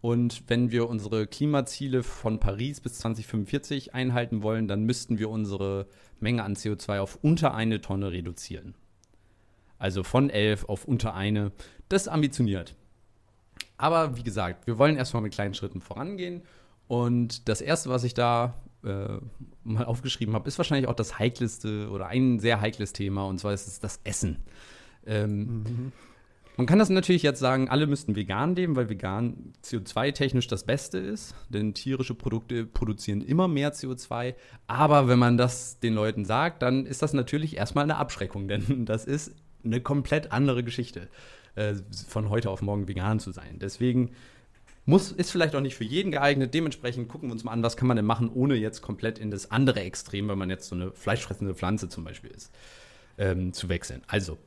B: Und wenn wir unsere Klimaziele von Paris bis 2045 einhalten wollen, dann müssten wir unsere Menge an CO2 auf unter eine Tonne reduzieren. Also von 11 auf unter eine. Das ist ambitioniert. Aber wie gesagt, wir wollen erstmal mit kleinen Schritten vorangehen. Und das Erste, was ich da äh, mal aufgeschrieben habe, ist wahrscheinlich auch das heikleste oder ein sehr heikles Thema. Und zwar ist es das Essen. Ähm, mhm. Man kann das natürlich jetzt sagen, alle müssten vegan leben, weil vegan CO2-technisch das Beste ist, denn tierische Produkte produzieren immer mehr CO2. Aber wenn man das den Leuten sagt, dann ist das natürlich erstmal eine Abschreckung, denn das ist eine komplett andere Geschichte. Äh, von heute auf morgen vegan zu sein. Deswegen muss, ist vielleicht auch nicht für jeden geeignet. Dementsprechend gucken wir uns mal an, was kann man denn machen, ohne jetzt komplett in das andere Extrem, wenn man jetzt so eine fleischfressende Pflanze zum Beispiel ist, ähm, zu wechseln. Also,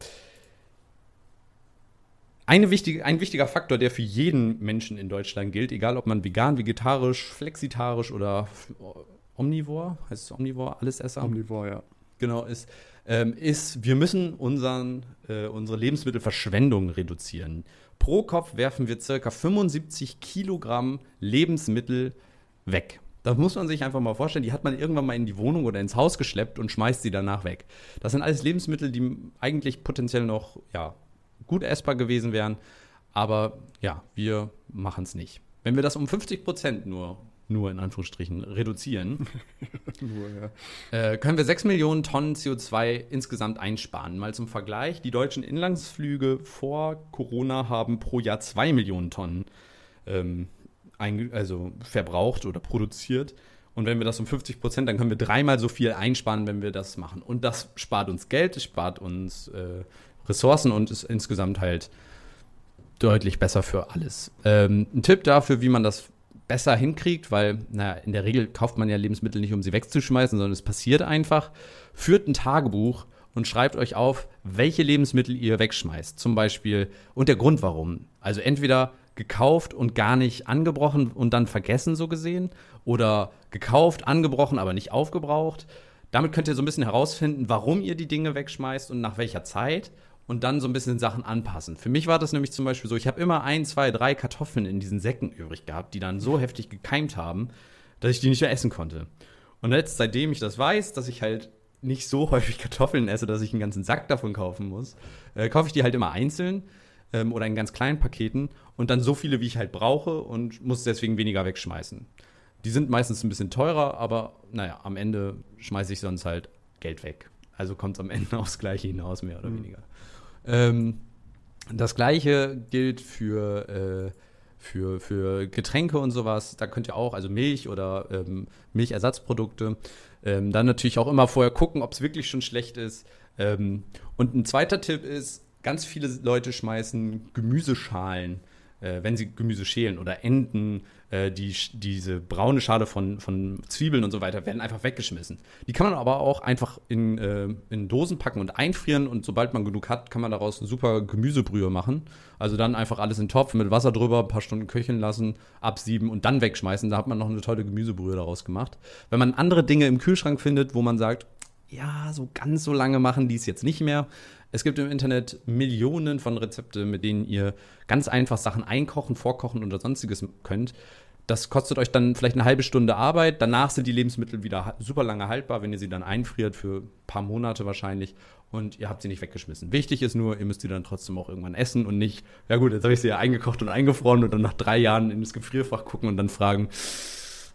B: eine wichtige, ein wichtiger Faktor, der für jeden Menschen in Deutschland gilt, egal ob man vegan, vegetarisch, flexitarisch oder omnivor, heißt es omnivor, Allesesser?
A: Omnivor, ja.
B: Genau, ist, ähm, ist wir müssen unseren, äh, unsere Lebensmittelverschwendung reduzieren. Pro Kopf werfen wir circa 75 Kilogramm Lebensmittel weg. Das muss man sich einfach mal vorstellen. Die hat man irgendwann mal in die Wohnung oder ins Haus geschleppt und schmeißt sie danach weg. Das sind alles Lebensmittel, die eigentlich potenziell noch ja, gut essbar gewesen wären. Aber ja, wir machen es nicht. Wenn wir das um 50 Prozent nur, nur in Anführungsstrichen, reduzieren, nur, ja. äh, können wir 6 Millionen Tonnen CO2 insgesamt einsparen. Mal zum Vergleich, die deutschen Inlandsflüge vor Corona haben pro Jahr 2 Millionen Tonnen ähm, also verbraucht oder produziert. Und wenn wir das um 50 Prozent, dann können wir dreimal so viel einsparen, wenn wir das machen. Und das spart uns Geld, es spart uns äh, Ressourcen und ist insgesamt halt deutlich besser für alles. Ähm, ein Tipp dafür, wie man das besser hinkriegt, weil, naja, in der Regel kauft man ja Lebensmittel nicht, um sie wegzuschmeißen, sondern es passiert einfach. Führt ein Tagebuch und schreibt euch auf, welche Lebensmittel ihr wegschmeißt. Zum Beispiel und der Grund warum. Also entweder gekauft und gar nicht angebrochen und dann vergessen, so gesehen, oder gekauft, angebrochen, aber nicht aufgebraucht. Damit könnt ihr so ein bisschen herausfinden, warum ihr die Dinge wegschmeißt und nach welcher Zeit und dann so ein bisschen Sachen anpassen. Für mich war das nämlich zum Beispiel so, ich habe immer ein, zwei, drei Kartoffeln in diesen Säcken übrig gehabt, die dann so heftig gekeimt haben, dass ich die nicht mehr essen konnte. Und jetzt, seitdem ich das weiß, dass ich halt nicht so häufig Kartoffeln esse, dass ich einen ganzen Sack davon kaufen muss, äh, kaufe ich die halt immer einzeln ähm, oder in ganz kleinen Paketen und dann so viele, wie ich halt brauche und muss deswegen weniger wegschmeißen. Die sind meistens ein bisschen teurer, aber naja, am Ende schmeiße ich sonst halt Geld weg. Also kommt es am Ende aufs Gleiche hinaus, mehr oder mhm. weniger. Ähm, das gleiche gilt für, äh, für, für Getränke und sowas. Da könnt ihr auch, also Milch oder ähm, Milchersatzprodukte, ähm, dann natürlich auch immer vorher gucken, ob es wirklich schon schlecht ist. Ähm, und ein zweiter Tipp ist, ganz viele Leute schmeißen Gemüseschalen äh, wenn sie Gemüse schälen oder Enten, äh, die, diese braune Schale von, von Zwiebeln und so weiter, werden einfach weggeschmissen. Die kann man aber auch einfach in, äh, in Dosen packen und einfrieren und sobald man genug hat, kann man daraus eine super Gemüsebrühe machen. Also dann einfach alles in den Topf mit Wasser drüber, ein paar Stunden köcheln lassen, absieben und dann wegschmeißen. Da hat man noch eine tolle Gemüsebrühe daraus gemacht. Wenn man andere Dinge im Kühlschrank findet, wo man sagt, ja, so ganz so lange machen die es jetzt nicht mehr, es gibt im Internet Millionen von Rezepte, mit denen ihr ganz einfach Sachen einkochen, vorkochen oder sonstiges könnt. Das kostet euch dann vielleicht eine halbe Stunde Arbeit. Danach sind die Lebensmittel wieder super lange haltbar, wenn ihr sie dann einfriert für ein paar Monate wahrscheinlich und ihr habt sie nicht weggeschmissen. Wichtig ist nur, ihr müsst sie dann trotzdem auch irgendwann essen und nicht, ja gut, jetzt habe ich sie ja eingekocht und eingefroren und dann nach drei Jahren ins Gefrierfach gucken und dann fragen,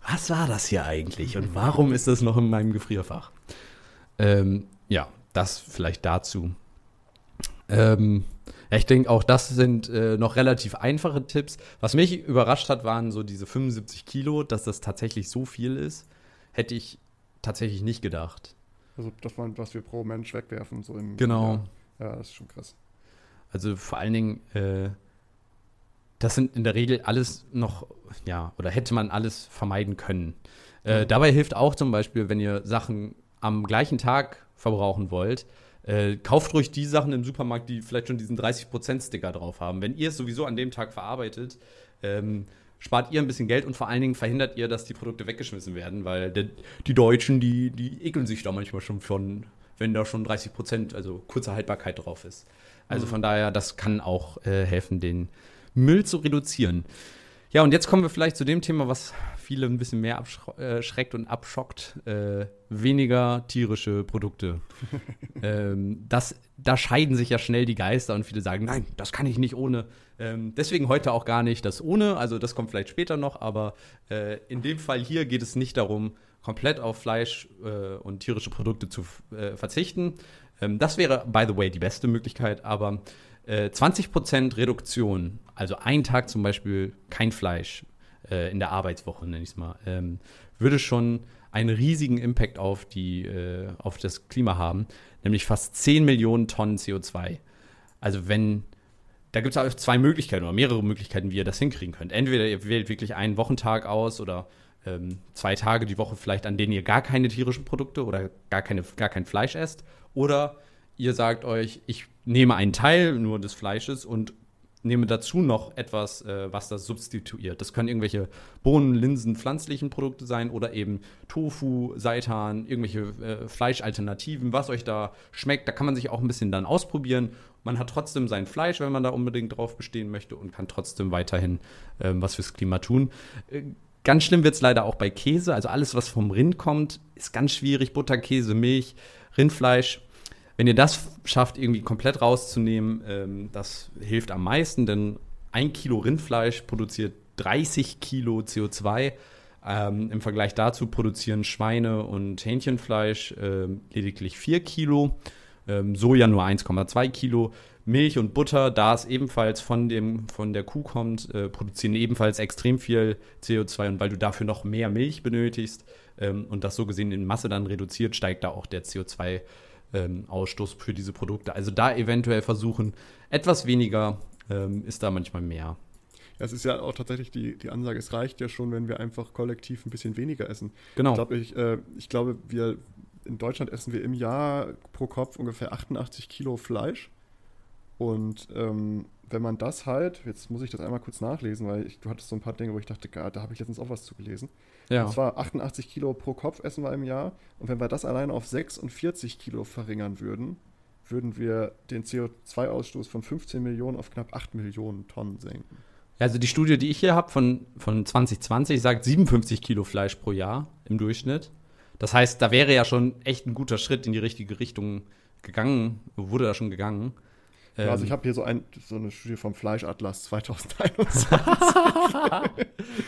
B: was war das hier eigentlich und warum ist das noch in meinem Gefrierfach? Ähm, ja, das vielleicht dazu. Ähm, ja, ich denke, auch das sind äh, noch relativ einfache Tipps. Was mich überrascht hat, waren so diese 75 Kilo, dass das tatsächlich so viel ist. Hätte ich tatsächlich nicht gedacht.
A: Also das war, was wir pro Mensch wegwerfen. So im,
B: genau.
A: Ja, ja, das ist schon krass.
B: Also vor allen Dingen, äh, das sind in der Regel alles noch, ja, oder hätte man alles vermeiden können. Äh, mhm. Dabei hilft auch zum Beispiel, wenn ihr Sachen am gleichen Tag verbrauchen wollt, äh, kauft ruhig die Sachen im Supermarkt, die vielleicht schon diesen 30%-Sticker drauf haben. Wenn ihr es sowieso an dem Tag verarbeitet, ähm, spart ihr ein bisschen Geld und vor allen Dingen verhindert ihr, dass die Produkte weggeschmissen werden, weil der, die Deutschen, die, die ekeln sich da manchmal schon von, wenn da schon 30% also kurze Haltbarkeit drauf ist. Also mhm. von daher, das kann auch äh, helfen, den Müll zu reduzieren. Ja, und jetzt kommen wir vielleicht zu dem Thema, was viele ein bisschen mehr abschreckt äh, und abschockt. Äh, weniger tierische Produkte. ähm, das, da scheiden sich ja schnell die Geister und viele sagen, nein, das kann ich nicht ohne. Ähm, deswegen heute auch gar nicht das ohne, also das kommt vielleicht später noch, aber äh, in dem Fall hier geht es nicht darum, komplett auf Fleisch äh, und tierische Produkte zu äh, verzichten. Ähm, das wäre, by the way, die beste Möglichkeit, aber 20% äh, Reduktion, also ein Tag zum Beispiel kein Fleisch äh, in der Arbeitswoche, nenne ich es mal, ähm, würde schon einen riesigen Impact auf, die, äh, auf das Klima haben, nämlich fast 10 Millionen Tonnen CO2. Also wenn da gibt es auch zwei Möglichkeiten oder mehrere Möglichkeiten, wie ihr das hinkriegen könnt. Entweder ihr wählt wirklich einen Wochentag aus oder ähm, zwei Tage die Woche vielleicht, an denen ihr gar keine tierischen Produkte oder gar, keine, gar kein Fleisch esst. Oder ihr sagt euch, ich nehme einen Teil nur des Fleisches und nehme dazu noch etwas, äh, was das substituiert. Das können irgendwelche Bohnen, Linsen, pflanzlichen Produkte sein oder eben Tofu, Seitan, irgendwelche äh, Fleischalternativen, was euch da schmeckt. Da kann man sich auch ein bisschen dann ausprobieren. Man hat trotzdem sein Fleisch, wenn man da unbedingt drauf bestehen möchte und kann trotzdem weiterhin äh, was fürs Klima tun. Äh, ganz schlimm wird es leider auch bei Käse. Also alles, was vom Rind kommt, ist ganz schwierig. Butter, Käse, Milch, Rindfleisch wenn ihr das schafft, irgendwie komplett rauszunehmen, ähm, das hilft am meisten, denn ein Kilo Rindfleisch produziert 30 Kilo CO2. Ähm, Im Vergleich dazu produzieren Schweine und Hähnchenfleisch äh, lediglich 4 Kilo, ähm, Soja nur 1,2 Kilo. Milch und Butter, da es ebenfalls von, dem, von der Kuh kommt, äh, produzieren ebenfalls extrem viel CO2 und weil du dafür noch mehr Milch benötigst ähm, und das so gesehen in Masse dann reduziert, steigt da auch der CO2 ähm, Ausstoß für diese Produkte. Also da eventuell versuchen, etwas weniger ähm, ist da manchmal mehr.
A: Ja, es ist ja auch tatsächlich die, die Ansage, es reicht ja schon, wenn wir einfach kollektiv ein bisschen weniger essen.
B: Genau.
A: Ich, glaub, ich, äh, ich glaube, wir in Deutschland essen wir im Jahr pro Kopf ungefähr 88 Kilo Fleisch. Und ähm, wenn man das halt, jetzt muss ich das einmal kurz nachlesen, weil ich, du hattest so ein paar Dinge, wo ich dachte, da habe ich letztens auch was zu gelesen. Ja. Und zwar 88 Kilo pro Kopf essen wir im Jahr. Und wenn wir das alleine auf 46 Kilo verringern würden, würden wir den CO2-Ausstoß von 15 Millionen auf knapp 8 Millionen Tonnen senken.
B: Also die Studie, die ich hier habe von, von 2020, sagt 57 Kilo Fleisch pro Jahr im Durchschnitt. Das heißt, da wäre ja schon echt ein guter Schritt in die richtige Richtung gegangen, wurde da schon gegangen.
A: Ja, also ich ähm. habe hier so, ein, so eine Studie vom Fleischatlas 2021.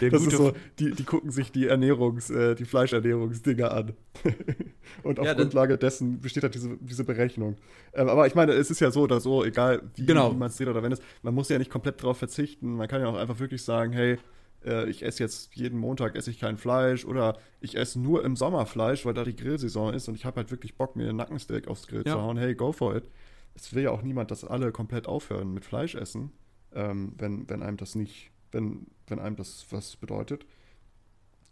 A: das ist so, die, die gucken sich die Ernährungs, äh, die Fleischernährungsdinger an. Und auf ja, Grundlage dessen besteht halt diese, diese Berechnung. Ähm, aber ich meine, es ist ja so oder so, egal wie, genau. wie man es sieht oder wenn es, man muss ja nicht komplett darauf verzichten. Man kann ja auch einfach wirklich sagen, hey, äh, ich esse jetzt jeden Montag esse ich kein Fleisch oder ich esse nur im Sommer Fleisch, weil da die Grillsaison ist und ich habe halt wirklich Bock, mir einen Nackensteak aufs Grill ja. zu hauen. Hey, go for it es will ja auch niemand, dass alle komplett aufhören mit Fleisch essen, ähm, wenn, wenn einem das nicht, wenn, wenn einem das was bedeutet.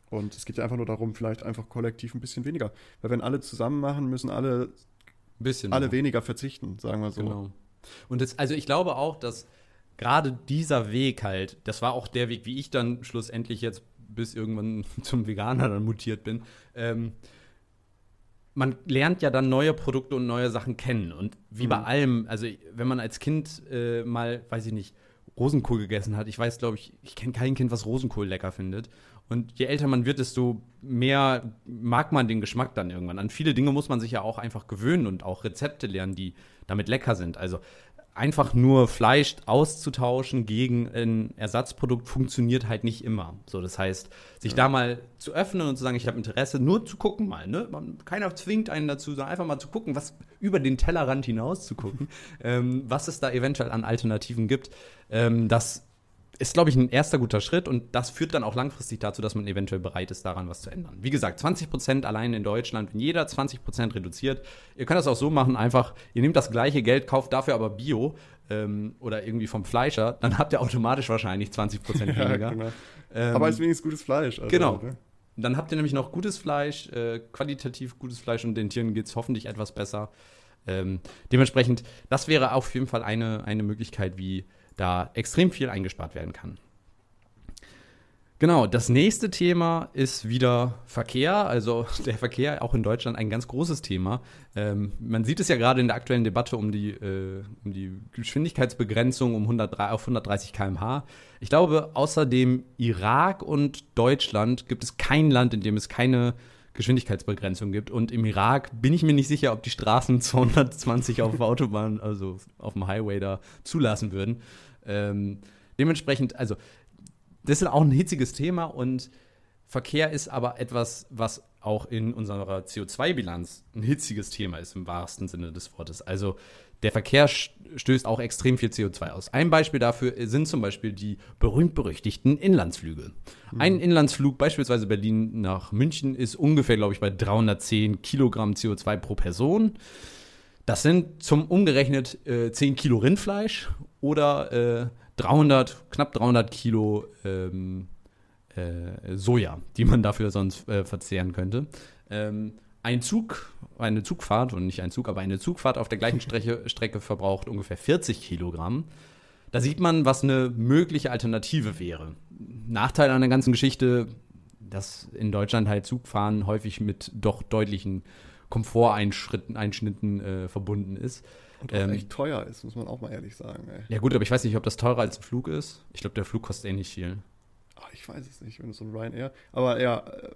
A: Und es geht ja einfach nur darum, vielleicht einfach kollektiv ein bisschen weniger. Weil wenn alle zusammen machen, müssen alle, bisschen alle weniger verzichten, sagen wir so. Genau.
B: Und das, also ich glaube auch, dass gerade dieser Weg halt, das war auch der Weg, wie ich dann schlussendlich jetzt bis irgendwann zum Veganer dann mutiert bin, ähm, man lernt ja dann neue Produkte und neue Sachen kennen. Und wie mhm. bei allem, also wenn man als Kind äh, mal, weiß ich nicht, Rosenkohl gegessen hat, ich weiß, glaube ich, ich kenne kein Kind, was Rosenkohl lecker findet. Und je älter man wird, desto mehr mag man den Geschmack dann irgendwann. An viele Dinge muss man sich ja auch einfach gewöhnen und auch Rezepte lernen, die damit lecker sind. Also einfach nur Fleisch auszutauschen gegen ein Ersatzprodukt funktioniert halt nicht immer. So, das heißt, sich ja. da mal zu öffnen und zu sagen, ich habe Interesse, nur zu gucken mal, ne? Man, keiner zwingt einen dazu, sondern einfach mal zu gucken, was über den Tellerrand hinaus zu gucken, ähm, was es da eventuell an Alternativen gibt. Ähm, das ist, glaube ich, ein erster guter Schritt und das führt dann auch langfristig dazu, dass man eventuell bereit ist, daran was zu ändern. Wie gesagt, 20 Prozent allein in Deutschland, wenn jeder 20 Prozent reduziert. Ihr könnt das auch so machen, einfach, ihr nehmt das gleiche Geld, kauft dafür aber Bio ähm, oder irgendwie vom Fleischer, dann habt ihr automatisch wahrscheinlich 20 Prozent weniger. ja, genau.
A: ähm, aber ist wenigstens gutes Fleisch.
B: Also, genau. Ne? Dann habt ihr nämlich noch gutes Fleisch, äh, qualitativ gutes Fleisch und den Tieren geht es hoffentlich etwas besser. Ähm, dementsprechend, das wäre auf jeden Fall eine, eine Möglichkeit, wie da extrem viel eingespart werden kann. Genau, das nächste Thema ist wieder Verkehr. Also der Verkehr auch in Deutschland ein ganz großes Thema. Ähm, man sieht es ja gerade in der aktuellen Debatte um die, äh, um die Geschwindigkeitsbegrenzung um 103, auf 130 km/h. Ich glaube, außer dem Irak und Deutschland gibt es kein Land, in dem es keine Geschwindigkeitsbegrenzung gibt. Und im Irak bin ich mir nicht sicher, ob die Straßen 220 auf Autobahn, also auf dem Highway da zulassen würden. Ähm, dementsprechend, also, das ist auch ein hitziges Thema und Verkehr ist aber etwas, was auch in unserer CO2-Bilanz ein hitziges Thema ist im wahrsten Sinne des Wortes. Also der Verkehr stößt auch extrem viel CO2 aus. Ein Beispiel dafür sind zum Beispiel die berühmt-berüchtigten Inlandsflüge. Mhm. Ein Inlandsflug, beispielsweise Berlin nach München, ist ungefähr, glaube ich, bei 310 Kilogramm CO2 pro Person. Das sind zum umgerechnet äh, 10 Kilo Rindfleisch oder äh, 300, knapp 300 Kilo ähm, äh, Soja, die man dafür sonst äh, verzehren könnte. Ähm, ein Zug, eine Zugfahrt, und nicht ein Zug, aber eine Zugfahrt auf der gleichen Strecke, Strecke verbraucht ungefähr 40 Kilogramm. Da sieht man, was eine mögliche Alternative wäre. Nachteil an der ganzen Geschichte, dass in Deutschland halt Zugfahren häufig mit doch deutlichen Komforteinschnitten äh, verbunden ist.
A: Und auch ähm, echt teuer ist, muss man auch mal ehrlich sagen. Ey.
B: Ja gut, aber ich weiß nicht, ob das teurer als ein Flug ist. Ich glaube, der Flug kostet eh nicht viel.
A: Ach, ich weiß es nicht, wenn es so ein Ryanair. Aber ja, äh,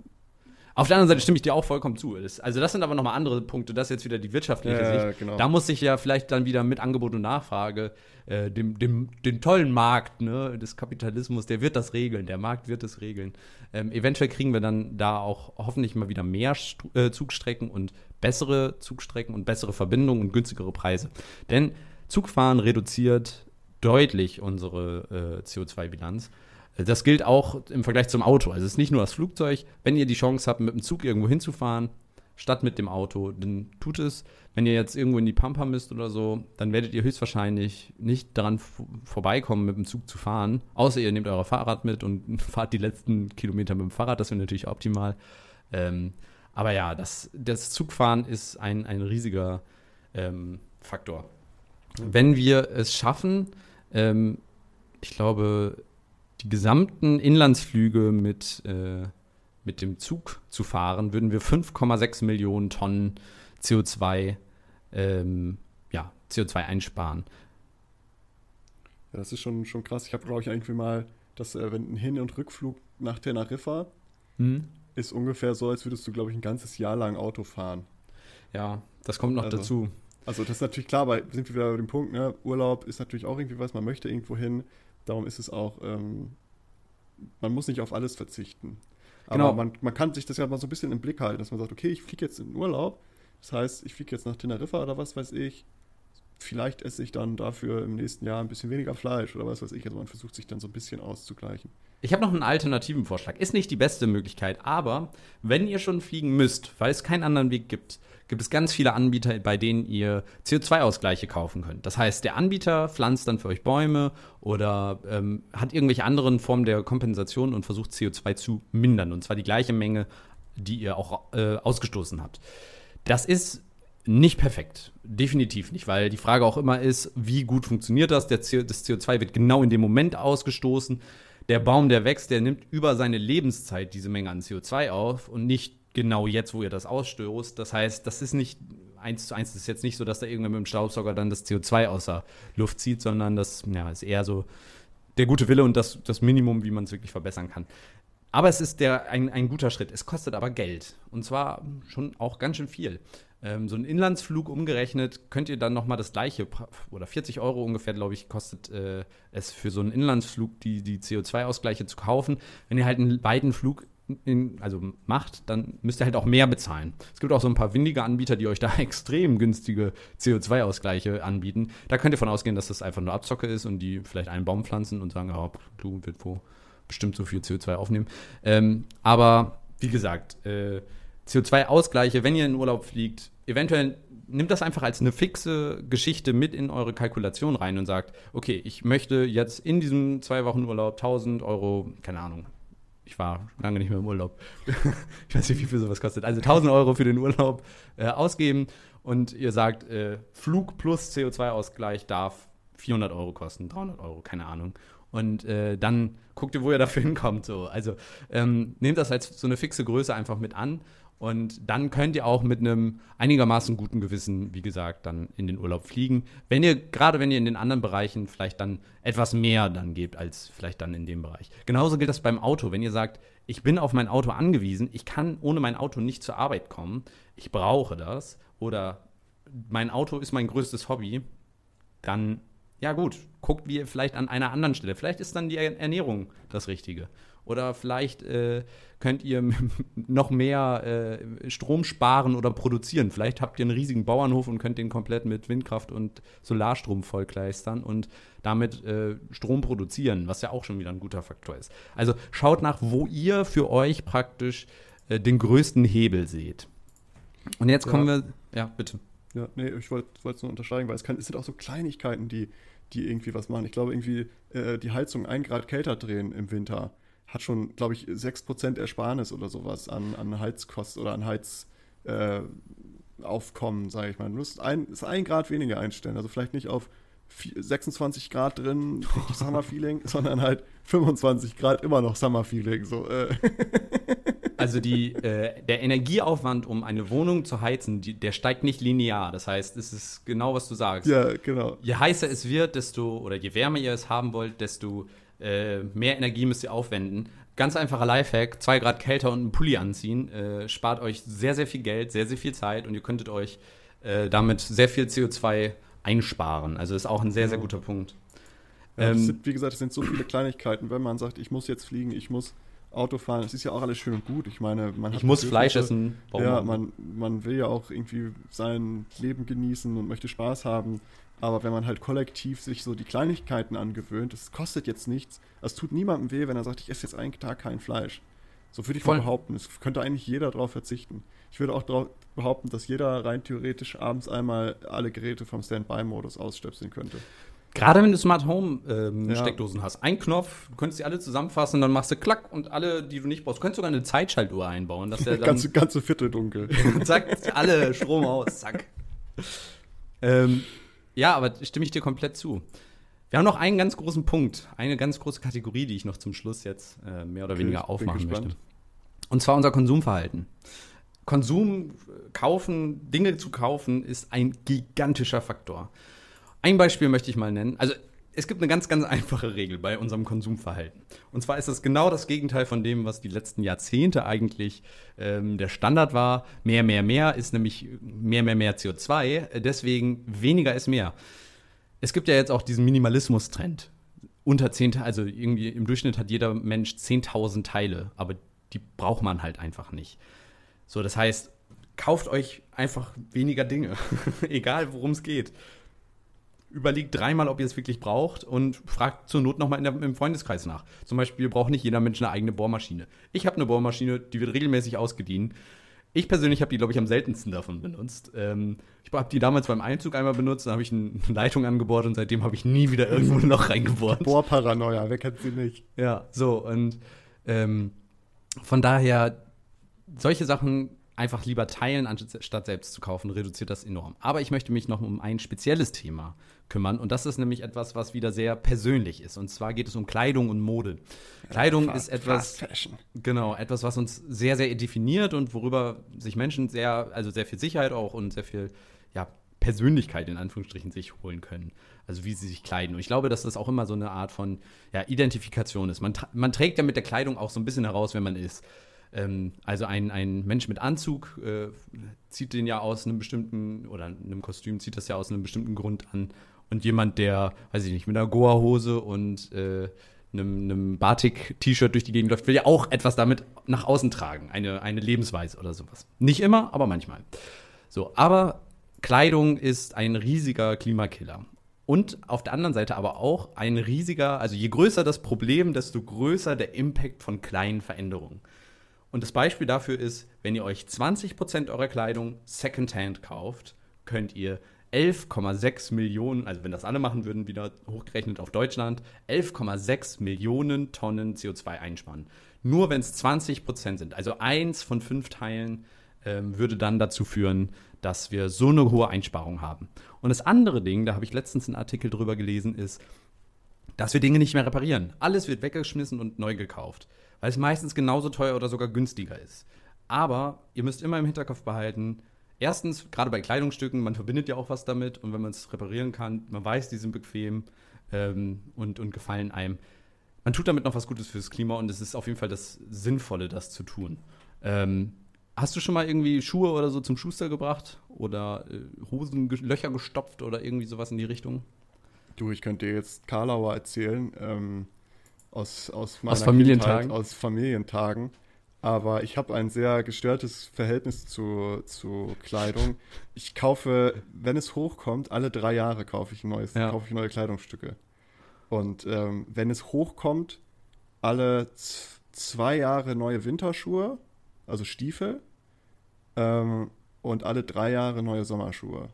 B: auf der anderen Seite stimme ich dir auch vollkommen zu. also das sind aber nochmal andere Punkte. Das ist jetzt wieder die wirtschaftliche ja, Sicht. Genau. Da muss sich ja vielleicht dann wieder mit Angebot und Nachfrage äh, dem, dem, den tollen Markt ne, des Kapitalismus, der wird das regeln. Der Markt wird es regeln. Ähm, eventuell kriegen wir dann da auch hoffentlich mal wieder mehr St äh, Zugstrecken und bessere Zugstrecken und bessere Verbindungen und günstigere Preise. Denn Zugfahren reduziert deutlich unsere äh, CO2-Bilanz. Das gilt auch im Vergleich zum Auto. Also es ist nicht nur das Flugzeug. Wenn ihr die Chance habt, mit dem Zug irgendwo hinzufahren, statt mit dem Auto, dann tut es. Wenn ihr jetzt irgendwo in die Pampa müsst oder so, dann werdet ihr höchstwahrscheinlich nicht daran vorbeikommen, mit dem Zug zu fahren. Außer ihr nehmt euer Fahrrad mit und fahrt die letzten Kilometer mit dem Fahrrad. Das wäre natürlich optimal. Ähm, aber ja, das, das Zugfahren ist ein, ein riesiger ähm, Faktor. Wenn wir es schaffen, ähm, ich glaube, die gesamten Inlandsflüge mit, äh, mit dem Zug zu fahren, würden wir 5,6 Millionen Tonnen CO2, ähm, ja, CO2 einsparen.
A: Ja, das ist schon, schon krass. Ich habe, glaube ich, irgendwie mal, dass äh, wenn ein Hin- und Rückflug nach Teneriffa hm? ist ungefähr so, als würdest du, glaube ich, ein ganzes Jahr lang Auto fahren.
B: Ja, das kommt noch also, dazu.
A: Also das ist natürlich klar, weil sind wir wieder bei dem Punkt, ne? Urlaub ist natürlich auch irgendwie was, man möchte irgendwo hin. Darum ist es auch, ähm, man muss nicht auf alles verzichten. Aber genau. man, man kann sich das ja mal so ein bisschen im Blick halten, dass man sagt, okay, ich fliege jetzt in den Urlaub. Das heißt, ich fliege jetzt nach Teneriffa oder was weiß ich. Vielleicht esse ich dann dafür im nächsten Jahr ein bisschen weniger Fleisch oder was weiß ich. Also man versucht sich dann so ein bisschen auszugleichen.
B: Ich habe noch einen alternativen Vorschlag. Ist nicht die beste Möglichkeit, aber wenn ihr schon fliegen müsst, weil es keinen anderen Weg gibt, gibt es ganz viele Anbieter, bei denen ihr CO2-Ausgleiche kaufen könnt. Das heißt, der Anbieter pflanzt dann für euch Bäume oder ähm, hat irgendwelche anderen Formen der Kompensation und versucht CO2 zu mindern. Und zwar die gleiche Menge, die ihr auch äh, ausgestoßen habt. Das ist nicht perfekt. Definitiv nicht, weil die Frage auch immer ist, wie gut funktioniert das? Das CO2 wird genau in dem Moment ausgestoßen. Der Baum, der wächst, der nimmt über seine Lebenszeit diese Menge an CO2 auf und nicht genau jetzt, wo ihr das ausstoßt. Das heißt, das ist nicht eins zu eins, das ist jetzt nicht so, dass da irgendwer mit dem Staubsauger dann das CO2 aus der Luft zieht, sondern das ja, ist eher so der gute Wille und das, das Minimum, wie man es wirklich verbessern kann. Aber es ist der, ein, ein guter Schritt. Es kostet aber Geld. Und zwar schon auch ganz schön viel. Ähm, so ein Inlandsflug umgerechnet könnt ihr dann nochmal das gleiche, oder 40 Euro ungefähr, glaube ich, kostet äh, es für so einen Inlandsflug, die, die CO2-Ausgleiche zu kaufen. Wenn ihr halt einen beiden Flug in, also macht, dann müsst ihr halt auch mehr bezahlen. Es gibt auch so ein paar windige Anbieter, die euch da extrem günstige CO2-Ausgleiche anbieten. Da könnt ihr von ausgehen, dass das einfach nur Abzocke ist und die vielleicht einen Baum pflanzen und sagen, oh, du wird wo bestimmt so viel CO2 aufnehmen. Ähm, aber wie gesagt, äh, CO2-Ausgleiche, wenn ihr in Urlaub fliegt, eventuell nimmt das einfach als eine fixe Geschichte mit in eure Kalkulation rein und sagt, okay, ich möchte jetzt in diesem zwei Wochen Urlaub 1000 Euro, keine Ahnung, ich war lange nicht mehr im Urlaub. ich weiß nicht, wie viel sowas kostet. Also 1000 Euro für den Urlaub äh, ausgeben und ihr sagt, äh, Flug plus CO2-Ausgleich darf 400 Euro kosten, 300 Euro, keine Ahnung. Und äh, dann guckt ihr, wo ihr dafür hinkommt. So. Also ähm, nehmt das als so eine fixe Größe einfach mit an und dann könnt ihr auch mit einem einigermaßen guten Gewissen, wie gesagt, dann in den Urlaub fliegen. Wenn ihr, gerade wenn ihr in den anderen Bereichen vielleicht dann etwas mehr dann gebt, als vielleicht dann in dem Bereich. Genauso gilt das beim Auto. Wenn ihr sagt, ich bin auf mein Auto angewiesen, ich kann ohne mein Auto nicht zur Arbeit kommen, ich brauche das oder mein Auto ist mein größtes Hobby, dann, ja gut, guckt wie ihr vielleicht an einer anderen Stelle. Vielleicht ist dann die Ernährung das Richtige. Oder vielleicht äh, könnt ihr noch mehr äh, Strom sparen oder produzieren. Vielleicht habt ihr einen riesigen Bauernhof und könnt den komplett mit Windkraft und Solarstrom vollkleistern und damit äh, Strom produzieren, was ja auch schon wieder ein guter Faktor ist. Also schaut nach, wo ihr für euch praktisch äh, den größten Hebel seht. Und jetzt kommen ja. wir, ja, bitte.
A: Ja, nee, ich wollte es nur unterstreichen, weil es, kann, es sind auch so Kleinigkeiten, die, die irgendwie was machen. Ich glaube, irgendwie äh, die Heizung ein Grad kälter drehen im Winter hat schon, glaube ich, 6% Ersparnis oder sowas an, an Heizkosten oder an Heizaufkommen, äh, sage ich mal. Du musst ein, ist ein Grad weniger einstellen. Also vielleicht nicht auf 26 Grad drin, richtig Summer-Feeling, sondern halt 25 Grad immer noch Summer-Feeling. So, äh.
B: Also die, äh, der Energieaufwand, um eine Wohnung zu heizen, die, der steigt nicht linear. Das heißt, es ist genau, was du sagst.
A: Ja, genau.
B: Je heißer es wird, desto, oder je wärmer ihr es haben wollt, desto äh, mehr Energie müsst ihr aufwenden. Ganz einfacher Lifehack, zwei Grad kälter und einen Pulli anziehen, äh, spart euch sehr, sehr viel Geld, sehr, sehr viel Zeit und ihr könntet euch äh, damit sehr viel CO2 einsparen. Also ist auch ein sehr, sehr guter Punkt.
A: Ja, ähm, sind, wie gesagt, es sind so viele Kleinigkeiten, wenn man sagt, ich muss jetzt fliegen, ich muss Auto fahren, es ist ja auch alles schön und gut. Ich meine, man
B: Ich muss Fleisch essen.
A: Ja, man, man will ja auch irgendwie sein Leben genießen und möchte Spaß haben. Aber wenn man halt kollektiv sich so die Kleinigkeiten angewöhnt, es kostet jetzt nichts. Es tut niemandem weh, wenn er sagt, ich esse jetzt einen Tag kein Fleisch. So würde ich Voll. behaupten. Es könnte eigentlich jeder darauf verzichten. Ich würde auch behaupten, dass jeder rein theoretisch abends einmal alle Geräte vom Standby-Modus ausstöpseln könnte.
B: Gerade wenn du Smart Home ähm, ja. Steckdosen hast. Ein Knopf, du könntest die alle zusammenfassen, dann machst du klack und alle, die du nicht brauchst. Du könntest sogar eine Zeitschaltuhr einbauen. Dass der dann
A: ganze, ganze Viertel dunkel.
B: zack, alle Strom aus, zack. ähm, ja, aber stimme ich dir komplett zu. Wir haben noch einen ganz großen Punkt, eine ganz große Kategorie, die ich noch zum Schluss jetzt äh, mehr oder okay, weniger aufmachen möchte. Und zwar unser Konsumverhalten. Konsum, kaufen, Dinge zu kaufen, ist ein gigantischer Faktor. Ein Beispiel möchte ich mal nennen. Also es gibt eine ganz, ganz einfache Regel bei unserem Konsumverhalten. Und zwar ist das genau das Gegenteil von dem, was die letzten Jahrzehnte eigentlich ähm, der Standard war. Mehr, mehr, mehr ist nämlich mehr, mehr, mehr CO2. Deswegen weniger ist mehr. Es gibt ja jetzt auch diesen Minimalismus-Trend. Unter 10, also irgendwie im Durchschnitt hat jeder Mensch 10.000 Teile, aber die braucht man halt einfach nicht. So, das heißt, kauft euch einfach weniger Dinge, egal worum es geht. Überlegt dreimal, ob ihr es wirklich braucht und fragt zur Not nochmal im Freundeskreis nach. Zum Beispiel braucht nicht jeder Mensch eine eigene Bohrmaschine. Ich habe eine Bohrmaschine, die wird regelmäßig ausgedient. Ich persönlich habe die, glaube ich, am seltensten davon benutzt. Ähm, ich habe die damals beim Einzug einmal benutzt, dann habe ich eine Leitung angebohrt und seitdem habe ich nie wieder irgendwo ein Loch reingebohrt.
A: Bohrparanoia, wer kennt sie nicht?
B: Ja, so und ähm, von daher solche Sachen einfach lieber teilen, anstatt selbst zu kaufen, reduziert das enorm. Aber ich möchte mich noch um ein spezielles Thema kümmern. Und das ist nämlich etwas, was wieder sehr persönlich ist. Und zwar geht es um Kleidung und Mode. Ja, Kleidung fast, ist etwas, genau, etwas, was uns sehr, sehr definiert und worüber sich Menschen sehr, also sehr viel Sicherheit auch und sehr viel, ja, Persönlichkeit in Anführungsstrichen sich holen können. Also wie sie sich kleiden. Und ich glaube, dass das auch immer so eine Art von ja, Identifikation ist. Man, man trägt ja mit der Kleidung auch so ein bisschen heraus, wer man ist. Ähm, also ein, ein Mensch mit Anzug äh, zieht den ja aus einem bestimmten, oder einem Kostüm zieht das ja aus einem bestimmten Grund an. Und jemand, der, weiß ich nicht, mit einer Goa-Hose und äh, einem, einem Batik-T-Shirt durch die Gegend läuft, will ja auch etwas damit nach außen tragen. Eine, eine Lebensweise oder sowas. Nicht immer, aber manchmal. So, aber Kleidung ist ein riesiger Klimakiller. Und auf der anderen Seite aber auch ein riesiger, also je größer das Problem, desto größer der Impact von kleinen Veränderungen. Und das Beispiel dafür ist, wenn ihr euch 20% eurer Kleidung Secondhand kauft, könnt ihr 11,6 Millionen, also wenn das alle machen würden, wieder hochgerechnet auf Deutschland, 11,6 Millionen Tonnen CO2 einsparen. Nur wenn es 20% sind. Also eins von fünf Teilen ähm, würde dann dazu führen, dass wir so eine hohe Einsparung haben. Und das andere Ding, da habe ich letztens einen Artikel drüber gelesen, ist, dass wir Dinge nicht mehr reparieren. Alles wird weggeschmissen und neu gekauft weil es meistens genauso teuer oder sogar günstiger ist. Aber ihr müsst immer im Hinterkopf behalten, erstens, gerade bei Kleidungsstücken, man verbindet ja auch was damit und wenn man es reparieren kann, man weiß, die sind bequem ähm, und, und gefallen einem. Man tut damit noch was Gutes fürs Klima und es ist auf jeden Fall das Sinnvolle, das zu tun. Ähm, hast du schon mal irgendwie Schuhe oder so zum Schuster gebracht oder äh, Hosenlöcher gestopft oder irgendwie sowas in die Richtung?
A: Du, ich könnte dir jetzt Karlauer erzählen. Ähm, aus, aus,
B: aus Familientagen.
A: Kindheit, aus Familientagen. Aber ich habe ein sehr gestörtes Verhältnis zu, zu Kleidung. Ich kaufe, wenn es hochkommt, alle drei Jahre kaufe ich, neues, ja. kaufe ich neue Kleidungsstücke. Und ähm, wenn es hochkommt, alle zwei Jahre neue Winterschuhe, also Stiefel, ähm, und alle drei Jahre neue Sommerschuhe.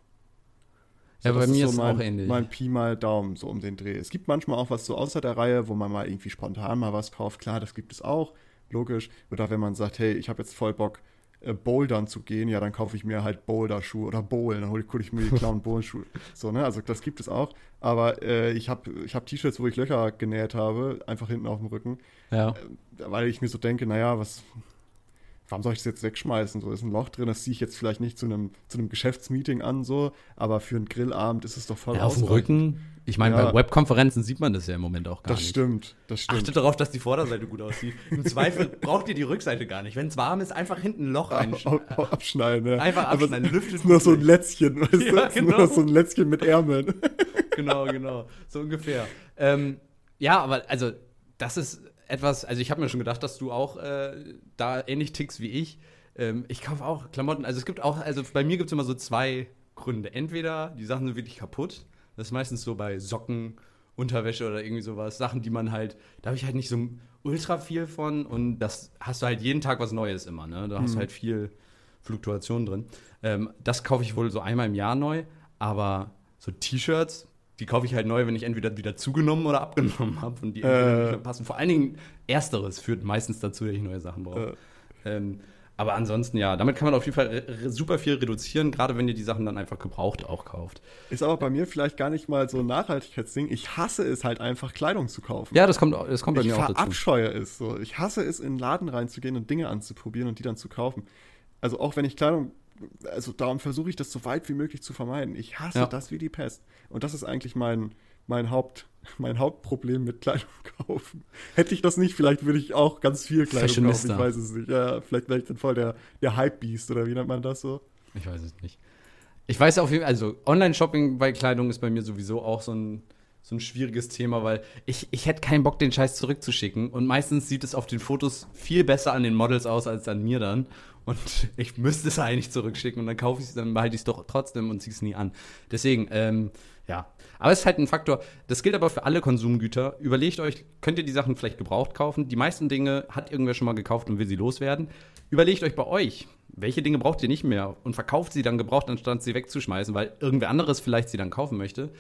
B: So, ja, bei mir ist, so
A: mein,
B: auch ähnlich.
A: Mein Pi mal Daumen, so um den Dreh. Es gibt manchmal auch was so außer der Reihe, wo man mal irgendwie spontan mal was kauft. Klar, das gibt es auch, logisch. Oder wenn man sagt, hey, ich habe jetzt voll Bock, äh, Bouldern zu gehen, ja, dann kaufe ich mir halt Boulder-Schuhe oder Bowlen, dann hole ich, mir die Clown Bowl-Schuhe. So, ne? Also das gibt es auch. Aber äh, ich habe ich hab T-Shirts, wo ich Löcher genäht habe, einfach hinten auf dem Rücken.
B: Ja. Äh,
A: weil ich mir so denke, naja, was, warum soll ich das jetzt wegschmeißen? So ist ein Loch drin, das ziehe ich jetzt vielleicht nicht zu einem, zu einem Geschäftsmeeting an, so, aber für einen Grillabend ist es doch voll
B: ja, Auf dem Rücken. Ich meine, ja. bei Webkonferenzen sieht man das ja im Moment auch gar
A: das
B: nicht.
A: Das stimmt, das stimmt.
B: Achtet darauf, dass die Vorderseite gut aussieht. Im Zweifel braucht ihr die Rückseite gar nicht. Wenn es warm ist, einfach hinten ein Loch
A: reinschneiden. Abschneiden, ja.
B: Einfach abschneiden,
A: aber lüftet. Ist nur so ein Lätzchen, weißt ja, du? Ist genau. nur so ein Lätzchen mit Ärmeln.
B: genau, genau. So ungefähr. Ähm, ja, aber also, das ist etwas, also ich habe mir schon gedacht, dass du auch äh, da ähnlich tickst wie ich. Ähm, ich kaufe auch Klamotten. Also es gibt auch, also bei mir gibt es immer so zwei Gründe. Entweder die Sachen sind wirklich kaputt. Das ist meistens so bei Socken, Unterwäsche oder irgendwie sowas. Sachen, die man halt, da habe ich halt nicht so ultra viel von und das hast du halt jeden Tag was Neues immer. Ne? Da hast mhm. du halt viel Fluktuation drin. Ähm, das kaufe ich wohl so einmal im Jahr neu, aber so T-Shirts, die kaufe ich halt neu, wenn ich entweder wieder zugenommen oder abgenommen habe und die äh. nicht passen. Vor allen Dingen Ersteres führt meistens dazu, dass ich neue Sachen brauche. Äh. Ähm, aber ansonsten ja, damit kann man auf jeden Fall super viel reduzieren, gerade wenn ihr die Sachen dann einfach gebraucht auch kauft.
A: Ist aber bei mir vielleicht gar nicht mal so ein Nachhaltigkeitsding. Ich hasse es halt einfach, Kleidung zu kaufen.
B: Ja, das kommt, das kommt bei
A: ich
B: mir auch dazu.
A: Ich verabscheue es so. Ich hasse es, in den Laden reinzugehen und Dinge anzuprobieren und die dann zu kaufen. Also auch wenn ich Kleidung also darum versuche ich das so weit wie möglich zu vermeiden. Ich hasse ja. das wie die Pest. Und das ist eigentlich mein, mein, Haupt, mein Hauptproblem mit Kleidung kaufen. Hätte ich das nicht, vielleicht würde ich auch ganz viel Kleidung kaufen. Ich weiß es nicht. Ja, vielleicht wäre ich dann voll der, der Hype-Beast oder wie nennt man das so?
B: Ich weiß es nicht. Ich weiß auf jeden Fall, also Online-Shopping bei Kleidung ist bei mir sowieso auch so ein, so ein schwieriges Thema, weil ich, ich hätte keinen Bock, den Scheiß zurückzuschicken. Und meistens sieht es auf den Fotos viel besser an den Models aus als an mir dann. Und ich müsste es eigentlich zurückschicken und dann kaufe ich es, dann behalte ich es doch trotzdem und ziehe es nie an. Deswegen, ähm, ja. Aber es ist halt ein Faktor, das gilt aber für alle Konsumgüter. Überlegt euch, könnt ihr die Sachen vielleicht gebraucht kaufen? Die meisten Dinge hat irgendwer schon mal gekauft und will sie loswerden. Überlegt euch bei euch, welche Dinge braucht ihr nicht mehr und verkauft sie dann gebraucht, anstatt sie wegzuschmeißen, weil irgendwer anderes vielleicht sie dann kaufen möchte.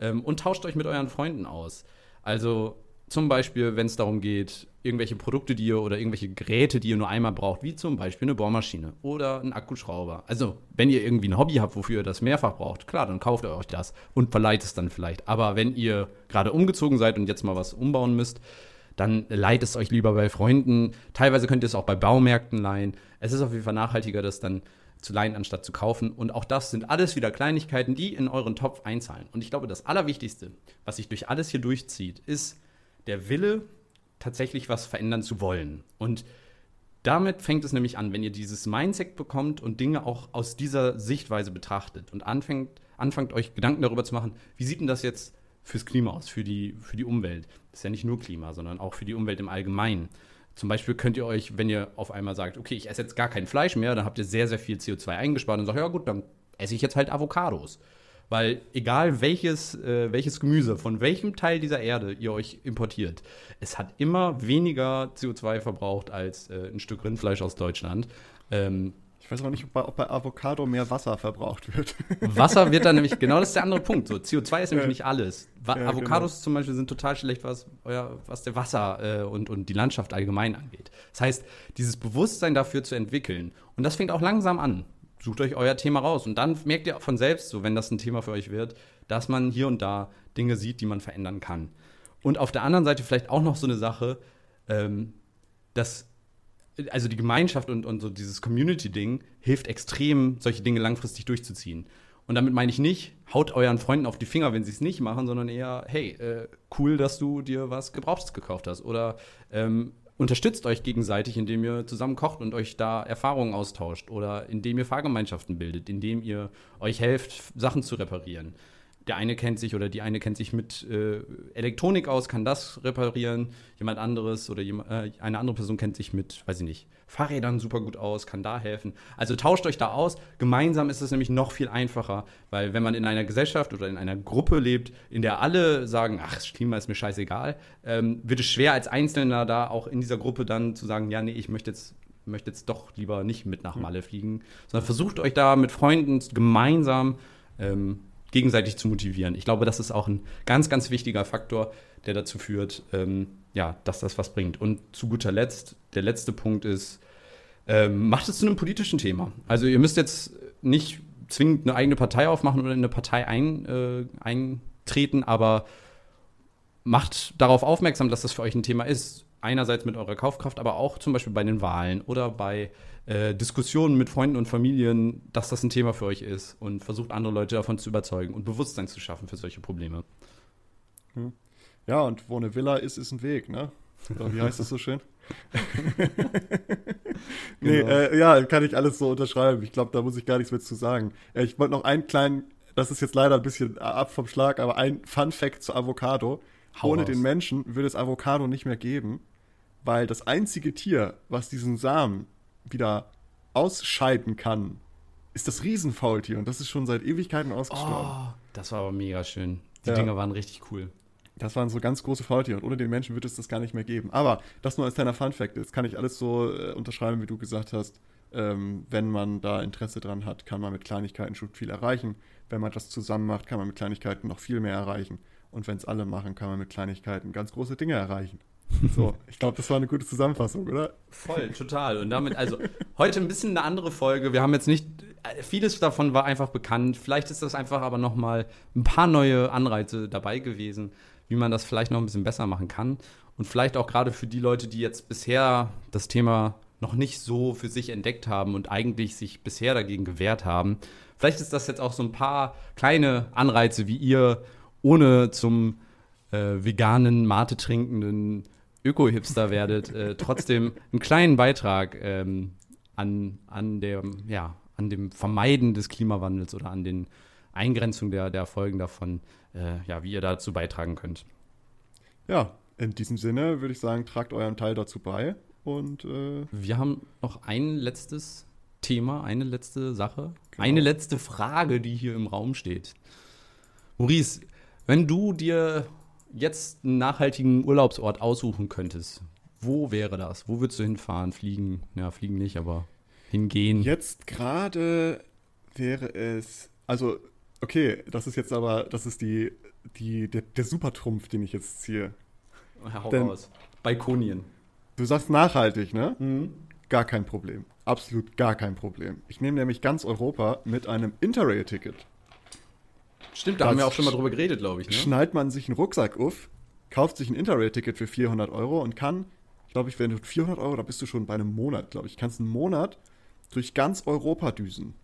B: Ähm, und tauscht euch mit euren Freunden aus. Also zum Beispiel, wenn es darum geht, irgendwelche Produkte, die ihr oder irgendwelche Geräte, die ihr nur einmal braucht, wie zum Beispiel eine Bohrmaschine oder ein Akkuschrauber. Also, wenn ihr irgendwie ein Hobby habt, wofür ihr das mehrfach braucht, klar, dann kauft ihr euch das und verleiht es dann vielleicht. Aber wenn ihr gerade umgezogen seid und jetzt mal was umbauen müsst, dann leiht es euch lieber bei Freunden. Teilweise könnt ihr es auch bei Baumärkten leihen. Es ist auf jeden Fall nachhaltiger, das dann zu leihen, anstatt zu kaufen. Und auch das sind alles wieder Kleinigkeiten, die in euren Topf einzahlen. Und ich glaube, das Allerwichtigste, was sich durch alles hier durchzieht, ist, der Wille, tatsächlich was verändern zu wollen. Und damit fängt es nämlich an, wenn ihr dieses Mindset bekommt und Dinge auch aus dieser Sichtweise betrachtet und anfängt, anfangt euch Gedanken darüber zu machen, wie sieht denn das jetzt fürs Klima aus, für die, für die Umwelt. Das ist ja nicht nur Klima, sondern auch für die Umwelt im Allgemeinen. Zum Beispiel könnt ihr euch, wenn ihr auf einmal sagt, okay, ich esse jetzt gar kein Fleisch mehr, dann habt ihr sehr, sehr viel CO2 eingespart und sagt, ja gut, dann esse ich jetzt halt Avocados. Weil egal welches, äh, welches Gemüse von welchem Teil dieser Erde ihr euch importiert, es hat immer weniger CO2 verbraucht als äh, ein Stück Rindfleisch aus Deutschland. Ähm,
A: ich weiß aber nicht, ob bei, ob bei, Avocado mehr Wasser verbraucht wird.
B: Wasser wird dann nämlich, genau das ist der andere Punkt. So, CO2 ist nämlich ja. nicht alles. Ja, Avocados genau. zum Beispiel sind total schlecht, was, was der Wasser äh, und, und die Landschaft allgemein angeht. Das heißt, dieses Bewusstsein dafür zu entwickeln, und das fängt auch langsam an sucht euch euer Thema raus. Und dann merkt ihr von selbst, so wenn das ein Thema für euch wird, dass man hier und da Dinge sieht, die man verändern kann. Und auf der anderen Seite vielleicht auch noch so eine Sache, ähm, dass also die Gemeinschaft und, und so dieses Community-Ding hilft extrem, solche Dinge langfristig durchzuziehen. Und damit meine ich nicht, haut euren Freunden auf die Finger, wenn sie es nicht machen, sondern eher, hey, äh, cool, dass du dir was Gebrauchtes gekauft hast. Oder ähm, unterstützt euch gegenseitig, indem ihr zusammen kocht und euch da Erfahrungen austauscht oder indem ihr Fahrgemeinschaften bildet, indem ihr euch helft, Sachen zu reparieren der eine kennt sich oder die eine kennt sich mit äh, Elektronik aus, kann das reparieren. Jemand anderes oder jemand, äh, eine andere Person kennt sich mit, weiß ich nicht, Fahrrädern super gut aus, kann da helfen. Also tauscht euch da aus. Gemeinsam ist es nämlich noch viel einfacher, weil wenn man in einer Gesellschaft oder in einer Gruppe lebt, in der alle sagen, ach, das Klima ist mir scheißegal, ähm, wird es schwer als Einzelner da auch in dieser Gruppe dann zu sagen, ja, nee, ich möchte jetzt möchte jetzt doch lieber nicht mit nach Malle fliegen, sondern versucht euch da mit Freunden gemeinsam ähm, gegenseitig zu motivieren. Ich glaube, das ist auch ein ganz, ganz wichtiger Faktor, der dazu führt, ähm, ja, dass das was bringt. Und zu guter Letzt, der letzte Punkt ist, ähm, macht es zu einem politischen Thema. Also ihr müsst jetzt nicht zwingend eine eigene Partei aufmachen oder in eine Partei ein, äh, eintreten, aber macht darauf aufmerksam, dass das für euch ein Thema ist. Einerseits mit eurer Kaufkraft, aber auch zum Beispiel bei den Wahlen oder bei äh, Diskussionen mit Freunden und Familien, dass das ein Thema für euch ist und versucht andere Leute davon zu überzeugen und Bewusstsein zu schaffen für solche Probleme.
A: Hm. Ja, und wo eine Villa ist, ist ein Weg, ne? Oder wie heißt das so schön? nee, genau. äh, ja, kann ich alles so unterschreiben. Ich glaube, da muss ich gar nichts mehr zu sagen. Äh, ich wollte noch einen kleinen, das ist jetzt leider ein bisschen ab vom Schlag, aber ein Fun Fact zu Avocado. Hau Ohne raus. den Menschen würde es Avocado nicht mehr geben, weil das einzige Tier, was diesen Samen wieder ausscheiden kann, ist das Riesenfaultier und das ist schon seit Ewigkeiten ausgestorben. Oh,
B: das war aber mega schön. Die ja. Dinger waren richtig cool.
A: Das waren so ganz große Faultiere und ohne den Menschen wird es das gar nicht mehr geben. Aber das nur als kleiner Fun-Fact. Jetzt kann ich alles so äh, unterschreiben, wie du gesagt hast. Ähm, wenn man da Interesse dran hat, kann man mit Kleinigkeiten schon viel erreichen. Wenn man das zusammen macht, kann man mit Kleinigkeiten noch viel mehr erreichen. Und wenn es alle machen, kann man mit Kleinigkeiten ganz große Dinge erreichen. So, ich glaube, das war eine gute Zusammenfassung, oder?
B: Voll, total. Und damit, also heute ein bisschen eine andere Folge. Wir haben jetzt nicht, vieles davon war einfach bekannt. Vielleicht ist das einfach aber nochmal ein paar neue Anreize dabei gewesen, wie man das vielleicht noch ein bisschen besser machen kann. Und vielleicht auch gerade für die Leute, die jetzt bisher das Thema noch nicht so für sich entdeckt haben und eigentlich sich bisher dagegen gewehrt haben. Vielleicht ist das jetzt auch so ein paar kleine Anreize, wie ihr ohne zum äh, veganen, Mate trinkenden Öko-Hipster werdet, äh, trotzdem einen kleinen Beitrag ähm, an, an, der, ja, an dem Vermeiden des Klimawandels oder an den Eingrenzung der, der Folgen davon, äh, ja, wie ihr dazu beitragen könnt.
A: Ja, in diesem Sinne würde ich sagen, tragt euren Teil dazu bei. Und äh
B: wir haben noch ein letztes Thema, eine letzte Sache, genau. eine letzte Frage, die hier im Raum steht. Maurice, wenn du dir jetzt einen nachhaltigen Urlaubsort aussuchen könntest, wo wäre das? Wo würdest du hinfahren? Fliegen? Ja, fliegen nicht, aber hingehen.
A: Jetzt gerade wäre es, also, okay, das ist jetzt aber, das ist die, die, der, der Supertrumpf, den ich jetzt ziehe.
B: Hau Denn, raus. Balkonien.
A: Du sagst nachhaltig, ne? Mhm. Gar kein Problem. Absolut gar kein Problem. Ich nehme nämlich ganz Europa mit einem Interrail-Ticket.
B: Stimmt, da das haben wir auch schon mal drüber geredet, glaube ich. Ne?
A: Schnallt man sich einen Rucksack auf, kauft sich ein Interrail-Ticket für 400 Euro und kann, glaube ich, wenn du 400 Euro, da bist du schon bei einem Monat, glaube ich, kannst einen Monat durch ganz Europa düsen.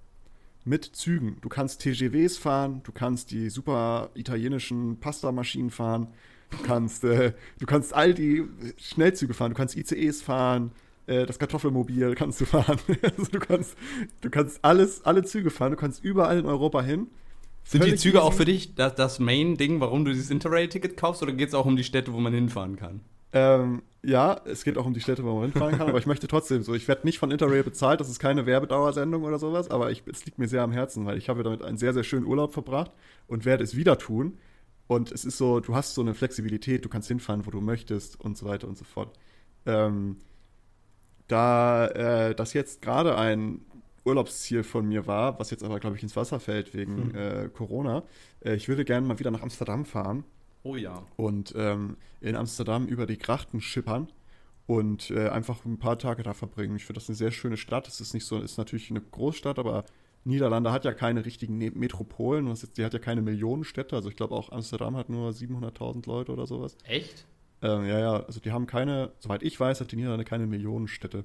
A: Mit Zügen. Du kannst TGWs fahren, du kannst die super italienischen Pasta-Maschinen fahren, du kannst, äh, du kannst all die Schnellzüge fahren, du kannst ICEs fahren, äh, das Kartoffelmobil kannst du fahren. also du kannst, du kannst alles, alle Züge fahren, du kannst überall in Europa hin
B: sind die Züge auch für dich das, das Main-Ding, warum du dieses Interrail-Ticket kaufst, oder geht es auch um die Städte, wo man hinfahren kann?
A: Ähm, ja, es geht auch um die Städte, wo man hinfahren kann, aber ich möchte trotzdem so. Ich werde nicht von Interrail bezahlt, das ist keine Werbedauersendung oder sowas, aber ich, es liegt mir sehr am Herzen, weil ich habe damit einen sehr, sehr schönen Urlaub verbracht und werde es wieder tun. Und es ist so, du hast so eine Flexibilität, du kannst hinfahren, wo du möchtest und so weiter und so fort. Ähm, da äh, das jetzt gerade ein Urlaubsziel von mir war, was jetzt aber, glaube ich, ins Wasser fällt wegen hm. äh, Corona. Äh, ich würde gerne mal wieder nach Amsterdam fahren.
B: Oh ja.
A: Und ähm, in Amsterdam über die Grachten schippern und äh, einfach ein paar Tage da verbringen. Ich finde das eine sehr schöne Stadt. Es ist nicht so, ist natürlich eine Großstadt, aber Niederlande hat ja keine richtigen ne Metropolen. Die hat ja keine Millionenstädte. Also ich glaube auch Amsterdam hat nur 700.000 Leute oder sowas.
B: Echt?
A: Ähm, ja, ja. Also die haben keine, soweit ich weiß, hat die Niederlande keine Millionenstädte.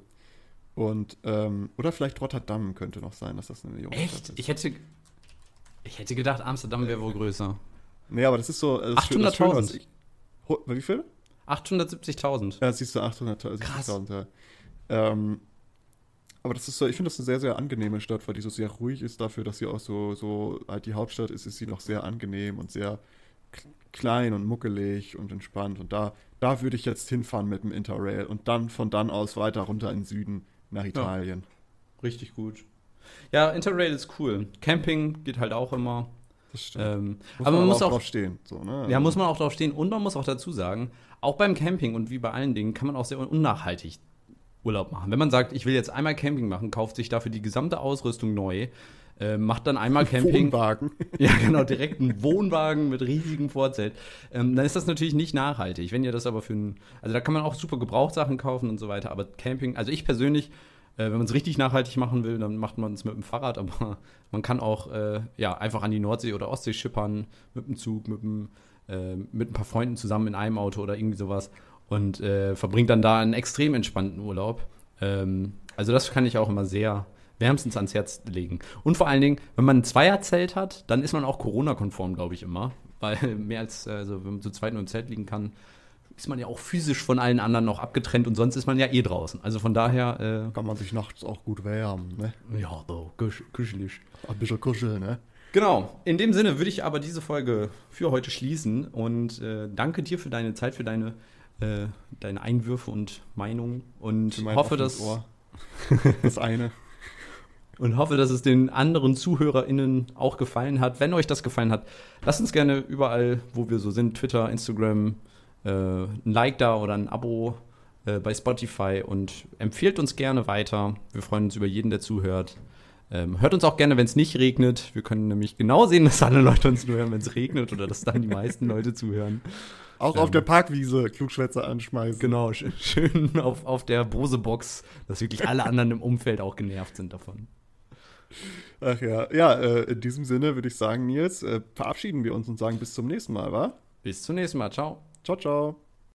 A: Und, ähm, oder vielleicht Rotterdam könnte noch sein, dass das eine
B: Millionenstadt ist. Ich hätte, ich hätte gedacht, Amsterdam wäre wohl größer.
A: Nee, aber das ist so.
B: 800.000.
A: Wie viel?
B: 870.000.
A: Ja, siehst du, 870.000. Ja. Ähm, aber das ist so, ich finde das eine sehr, sehr angenehme Stadt, weil die so sehr ruhig ist dafür, dass sie auch so, so halt die Hauptstadt ist, ist sie noch sehr angenehm und sehr klein und muckelig und entspannt. Und da, da würde ich jetzt hinfahren mit dem Interrail und dann von dann aus weiter runter in den Süden nach Italien.
B: Ja, richtig gut. Ja, Interrail ist cool. Camping geht halt auch immer.
A: Das stimmt. Ähm, aber man, muss auch drauf stehen. So, ne?
B: Ja, muss man auch drauf stehen. Und man muss auch dazu sagen, auch beim Camping und wie bei allen Dingen kann man auch sehr unnachhaltig Urlaub machen. Wenn man sagt, ich will jetzt einmal Camping machen, kauft sich dafür die gesamte Ausrüstung neu, äh, macht dann einmal Camping.
A: Wohnwagen.
B: Ja, genau, direkt ein Wohnwagen mit riesigem Vorzelt. Ähm, dann ist das natürlich nicht nachhaltig. Wenn ihr das aber für ein, also da kann man auch super Gebrauchtsachen kaufen und so weiter, aber Camping, also ich persönlich, äh, wenn man es richtig nachhaltig machen will, dann macht man es mit dem Fahrrad, aber man kann auch äh, ja, einfach an die Nordsee oder Ostsee schippern, mit dem Zug, mit, dem, äh, mit ein paar Freunden zusammen in einem Auto oder irgendwie sowas und äh, verbringt dann da einen extrem entspannten Urlaub. Ähm, also das kann ich auch immer sehr wärmstens ans Herz legen. Und vor allen Dingen, wenn man ein Zweierzelt hat, dann ist man auch Corona-konform, glaube ich immer. Weil mehr als, also wenn man zu zweit nur im Zelt liegen kann, ist man ja auch physisch von allen anderen noch abgetrennt und sonst ist man ja eh draußen. Also von daher.
A: Äh, kann man sich nachts auch gut wärmen, ne?
B: Ja, so, kusch kuschelig.
A: Ein bisschen kuscheln, ne?
B: Genau. In dem Sinne würde ich aber diese Folge für heute schließen und äh, danke dir für deine Zeit, für deine, äh, deine Einwürfe und Meinungen und hoffe, dass.
A: Ohr. Das eine.
B: Und hoffe, dass es den anderen ZuhörerInnen auch gefallen hat. Wenn euch das gefallen hat, lasst uns gerne überall, wo wir so sind, Twitter, Instagram, äh, ein Like da oder ein Abo äh, bei Spotify und empfehlt uns gerne weiter. Wir freuen uns über jeden, der zuhört. Ähm, hört uns auch gerne, wenn es nicht regnet. Wir können nämlich genau sehen, dass alle Leute uns nur hören, wenn es regnet oder dass dann die meisten Leute zuhören.
A: Auch ähm, auf der Parkwiese Klugschwätzer anschmeißen.
B: Genau, schön auf, auf der Bose-Box, dass wirklich alle anderen im Umfeld auch genervt sind davon.
A: Ach ja, ja, äh, in diesem Sinne würde ich sagen, Nils, äh, verabschieden wir uns und sagen bis zum nächsten Mal, wa?
B: Bis zum nächsten Mal, ciao.
A: Ciao, ciao.